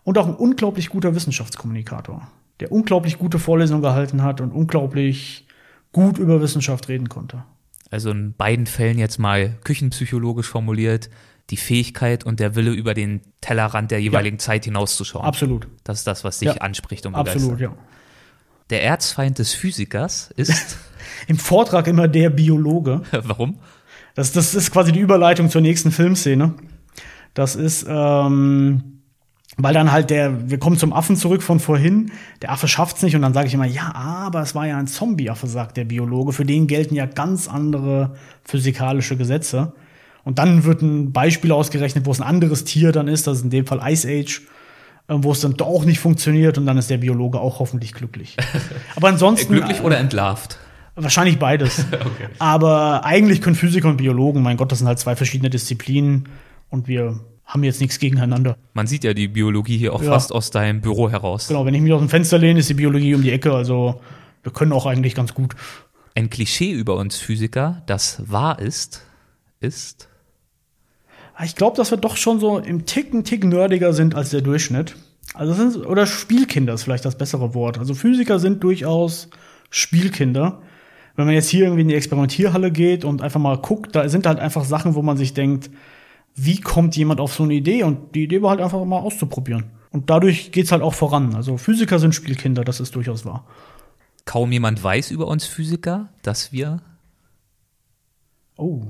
Und auch ein unglaublich guter Wissenschaftskommunikator der unglaublich gute Vorlesungen gehalten hat und unglaublich gut über Wissenschaft reden konnte. Also in beiden Fällen jetzt mal küchenpsychologisch formuliert, die Fähigkeit und der Wille über den Tellerrand der jeweiligen ja. Zeit hinauszuschauen. Absolut. Das ist das, was dich ja. anspricht und begeistert. Absolut, ja. Der Erzfeind des Physikers ist im Vortrag immer der Biologe. Warum? Das, das ist quasi die Überleitung zur nächsten Filmszene. Das ist ähm, weil dann halt der, wir kommen zum Affen zurück von vorhin, der Affe schafft's nicht und dann sage ich immer, ja, aber es war ja ein Zombie-Affe, sagt der Biologe, für den gelten ja ganz andere physikalische Gesetze. Und dann wird ein Beispiel ausgerechnet, wo es ein anderes Tier dann ist, das ist in dem Fall Ice Age, äh, wo es dann doch nicht funktioniert und dann ist der Biologe auch hoffentlich glücklich. Aber ansonsten. glücklich oder entlarvt? Wahrscheinlich beides. okay. Aber eigentlich können Physiker und Biologen, mein Gott, das sind halt zwei verschiedene Disziplinen und wir haben jetzt nichts gegeneinander. Man sieht ja die Biologie hier auch ja. fast aus deinem Büro heraus. Genau, wenn ich mich aus dem Fenster lehne, ist die Biologie um die Ecke. Also wir können auch eigentlich ganz gut. Ein Klischee über uns Physiker, das wahr ist, ist. Ich glaube, dass wir doch schon so im Ticken, Tick nerdiger sind als der Durchschnitt. Also sind, oder Spielkinder ist vielleicht das bessere Wort. Also Physiker sind durchaus Spielkinder. Wenn man jetzt hier irgendwie in die Experimentierhalle geht und einfach mal guckt, da sind halt einfach Sachen, wo man sich denkt, wie kommt jemand auf so eine Idee? Und die Idee war halt einfach mal auszuprobieren. Und dadurch geht's halt auch voran. Also Physiker sind Spielkinder, das ist durchaus wahr. Kaum jemand weiß über uns Physiker, dass wir. Oh.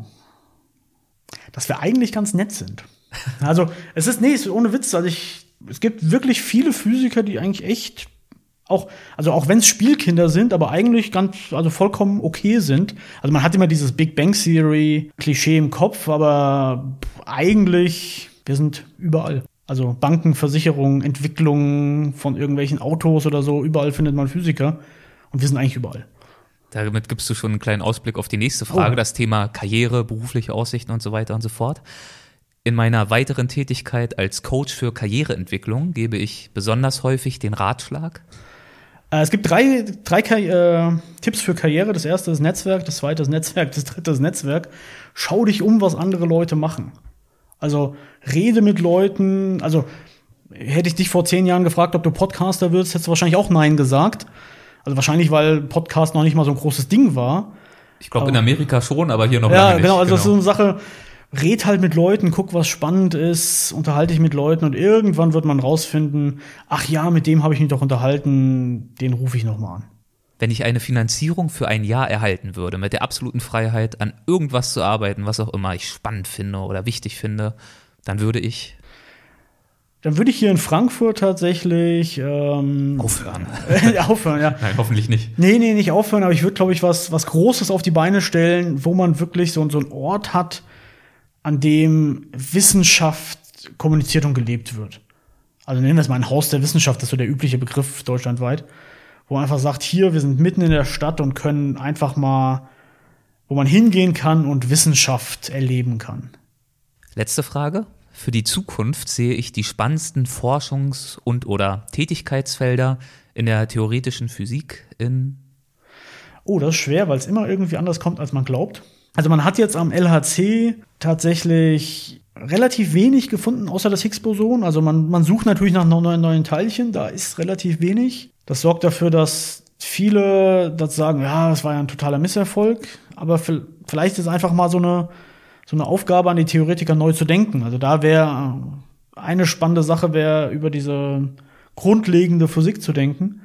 Dass wir eigentlich ganz nett sind. Also, es ist, nee, es ist ohne Witz. Also, ich, es gibt wirklich viele Physiker, die eigentlich echt auch, also auch wenn es Spielkinder sind, aber eigentlich ganz, also vollkommen okay sind. Also man hat immer dieses Big Bang Theory Klischee im Kopf, aber eigentlich, wir sind überall. Also Banken, Versicherungen, Entwicklungen von irgendwelchen Autos oder so, überall findet man Physiker und wir sind eigentlich überall. Damit gibst du schon einen kleinen Ausblick auf die nächste Frage, oh. das Thema Karriere, berufliche Aussichten und so weiter und so fort. In meiner weiteren Tätigkeit als Coach für Karriereentwicklung gebe ich besonders häufig den Ratschlag, es gibt drei, drei äh, Tipps für Karriere. Das erste ist Netzwerk, das zweite ist Netzwerk, das dritte ist Netzwerk. Schau dich um, was andere Leute machen. Also rede mit Leuten. Also hätte ich dich vor zehn Jahren gefragt, ob du Podcaster wirst, hättest du wahrscheinlich auch Nein gesagt. Also wahrscheinlich, weil Podcast noch nicht mal so ein großes Ding war. Ich glaube in Amerika schon, aber hier noch Ja, lange nicht. genau, also das ist so eine Sache, red halt mit Leuten, guck, was spannend ist, unterhalte dich mit Leuten und irgendwann wird man rausfinden, ach ja, mit dem habe ich mich doch unterhalten, den rufe ich noch mal an. Wenn ich eine Finanzierung für ein Jahr erhalten würde, mit der absoluten Freiheit, an irgendwas zu arbeiten, was auch immer ich spannend finde oder wichtig finde, dann würde ich Dann würde ich hier in Frankfurt tatsächlich ähm, aufhören. aufhören, ja. Nein, hoffentlich nicht. Nee, nee, nicht aufhören, aber ich würde, glaube ich, was, was Großes auf die Beine stellen, wo man wirklich so, so einen Ort hat, an dem Wissenschaft kommuniziert und gelebt wird. Also nennen wir es mal ein Haus der Wissenschaft, das ist so der übliche Begriff deutschlandweit, wo man einfach sagt, hier, wir sind mitten in der Stadt und können einfach mal, wo man hingehen kann und Wissenschaft erleben kann. Letzte Frage. Für die Zukunft sehe ich die spannendsten Forschungs- und oder Tätigkeitsfelder in der theoretischen Physik in Oh, das ist schwer, weil es immer irgendwie anders kommt, als man glaubt. Also man hat jetzt am LHC tatsächlich relativ wenig gefunden, außer das Higgs-Boson. Also man, man sucht natürlich nach neuen, neuen Teilchen, da ist relativ wenig. Das sorgt dafür, dass viele das sagen, ja, das war ja ein totaler Misserfolg. Aber vielleicht ist einfach mal so eine, so eine Aufgabe an die Theoretiker neu zu denken. Also da wäre eine spannende Sache, wäre über diese grundlegende Physik zu denken.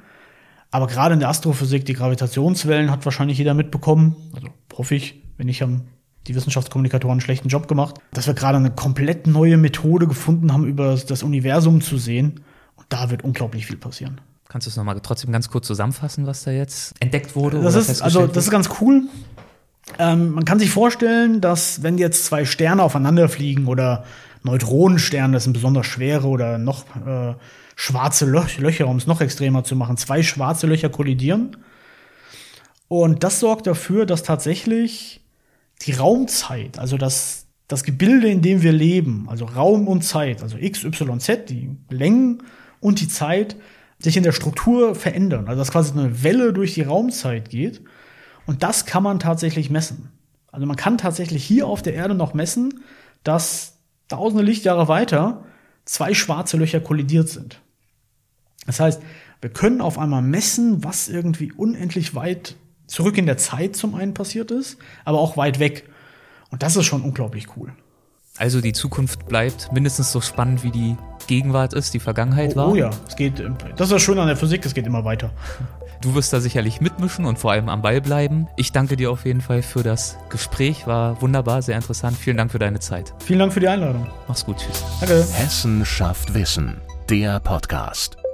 Aber gerade in der Astrophysik, die Gravitationswellen hat wahrscheinlich jeder mitbekommen. Also hoffe ich, wenn ich haben die Wissenschaftskommunikatoren einen schlechten Job gemacht, dass wir gerade eine komplett neue Methode gefunden haben, über das Universum zu sehen. Und da wird unglaublich viel passieren. Kannst du es nochmal trotzdem ganz kurz zusammenfassen, was da jetzt entdeckt wurde? Das ist, also, das ist ganz cool. Ähm, man kann sich vorstellen, dass wenn jetzt zwei Sterne aufeinander fliegen oder Neutronensterne, das sind besonders schwere oder noch äh, schwarze Löch Löcher, um es noch extremer zu machen, zwei schwarze Löcher kollidieren. Und das sorgt dafür, dass tatsächlich die Raumzeit, also das, das Gebilde, in dem wir leben, also Raum und Zeit, also X, Y, Z, die Längen und die Zeit, sich in der Struktur verändern. Also dass quasi eine Welle durch die Raumzeit geht. Und das kann man tatsächlich messen. Also man kann tatsächlich hier auf der Erde noch messen, dass tausende Lichtjahre weiter zwei schwarze Löcher kollidiert sind. Das heißt, wir können auf einmal messen, was irgendwie unendlich weit zurück in der Zeit zum einen passiert ist, aber auch weit weg. Und das ist schon unglaublich cool. Also die Zukunft bleibt mindestens so spannend, wie die Gegenwart ist, die Vergangenheit war. Oh, oh ja, es geht, das ist das Schöne an der Physik, es geht immer weiter. Du wirst da sicherlich mitmischen und vor allem am Ball bleiben. Ich danke dir auf jeden Fall für das Gespräch. War wunderbar, sehr interessant. Vielen Dank für deine Zeit. Vielen Dank für die Einladung. Mach's gut. Tschüss. Danke. Hessen schafft Wissen, der Podcast.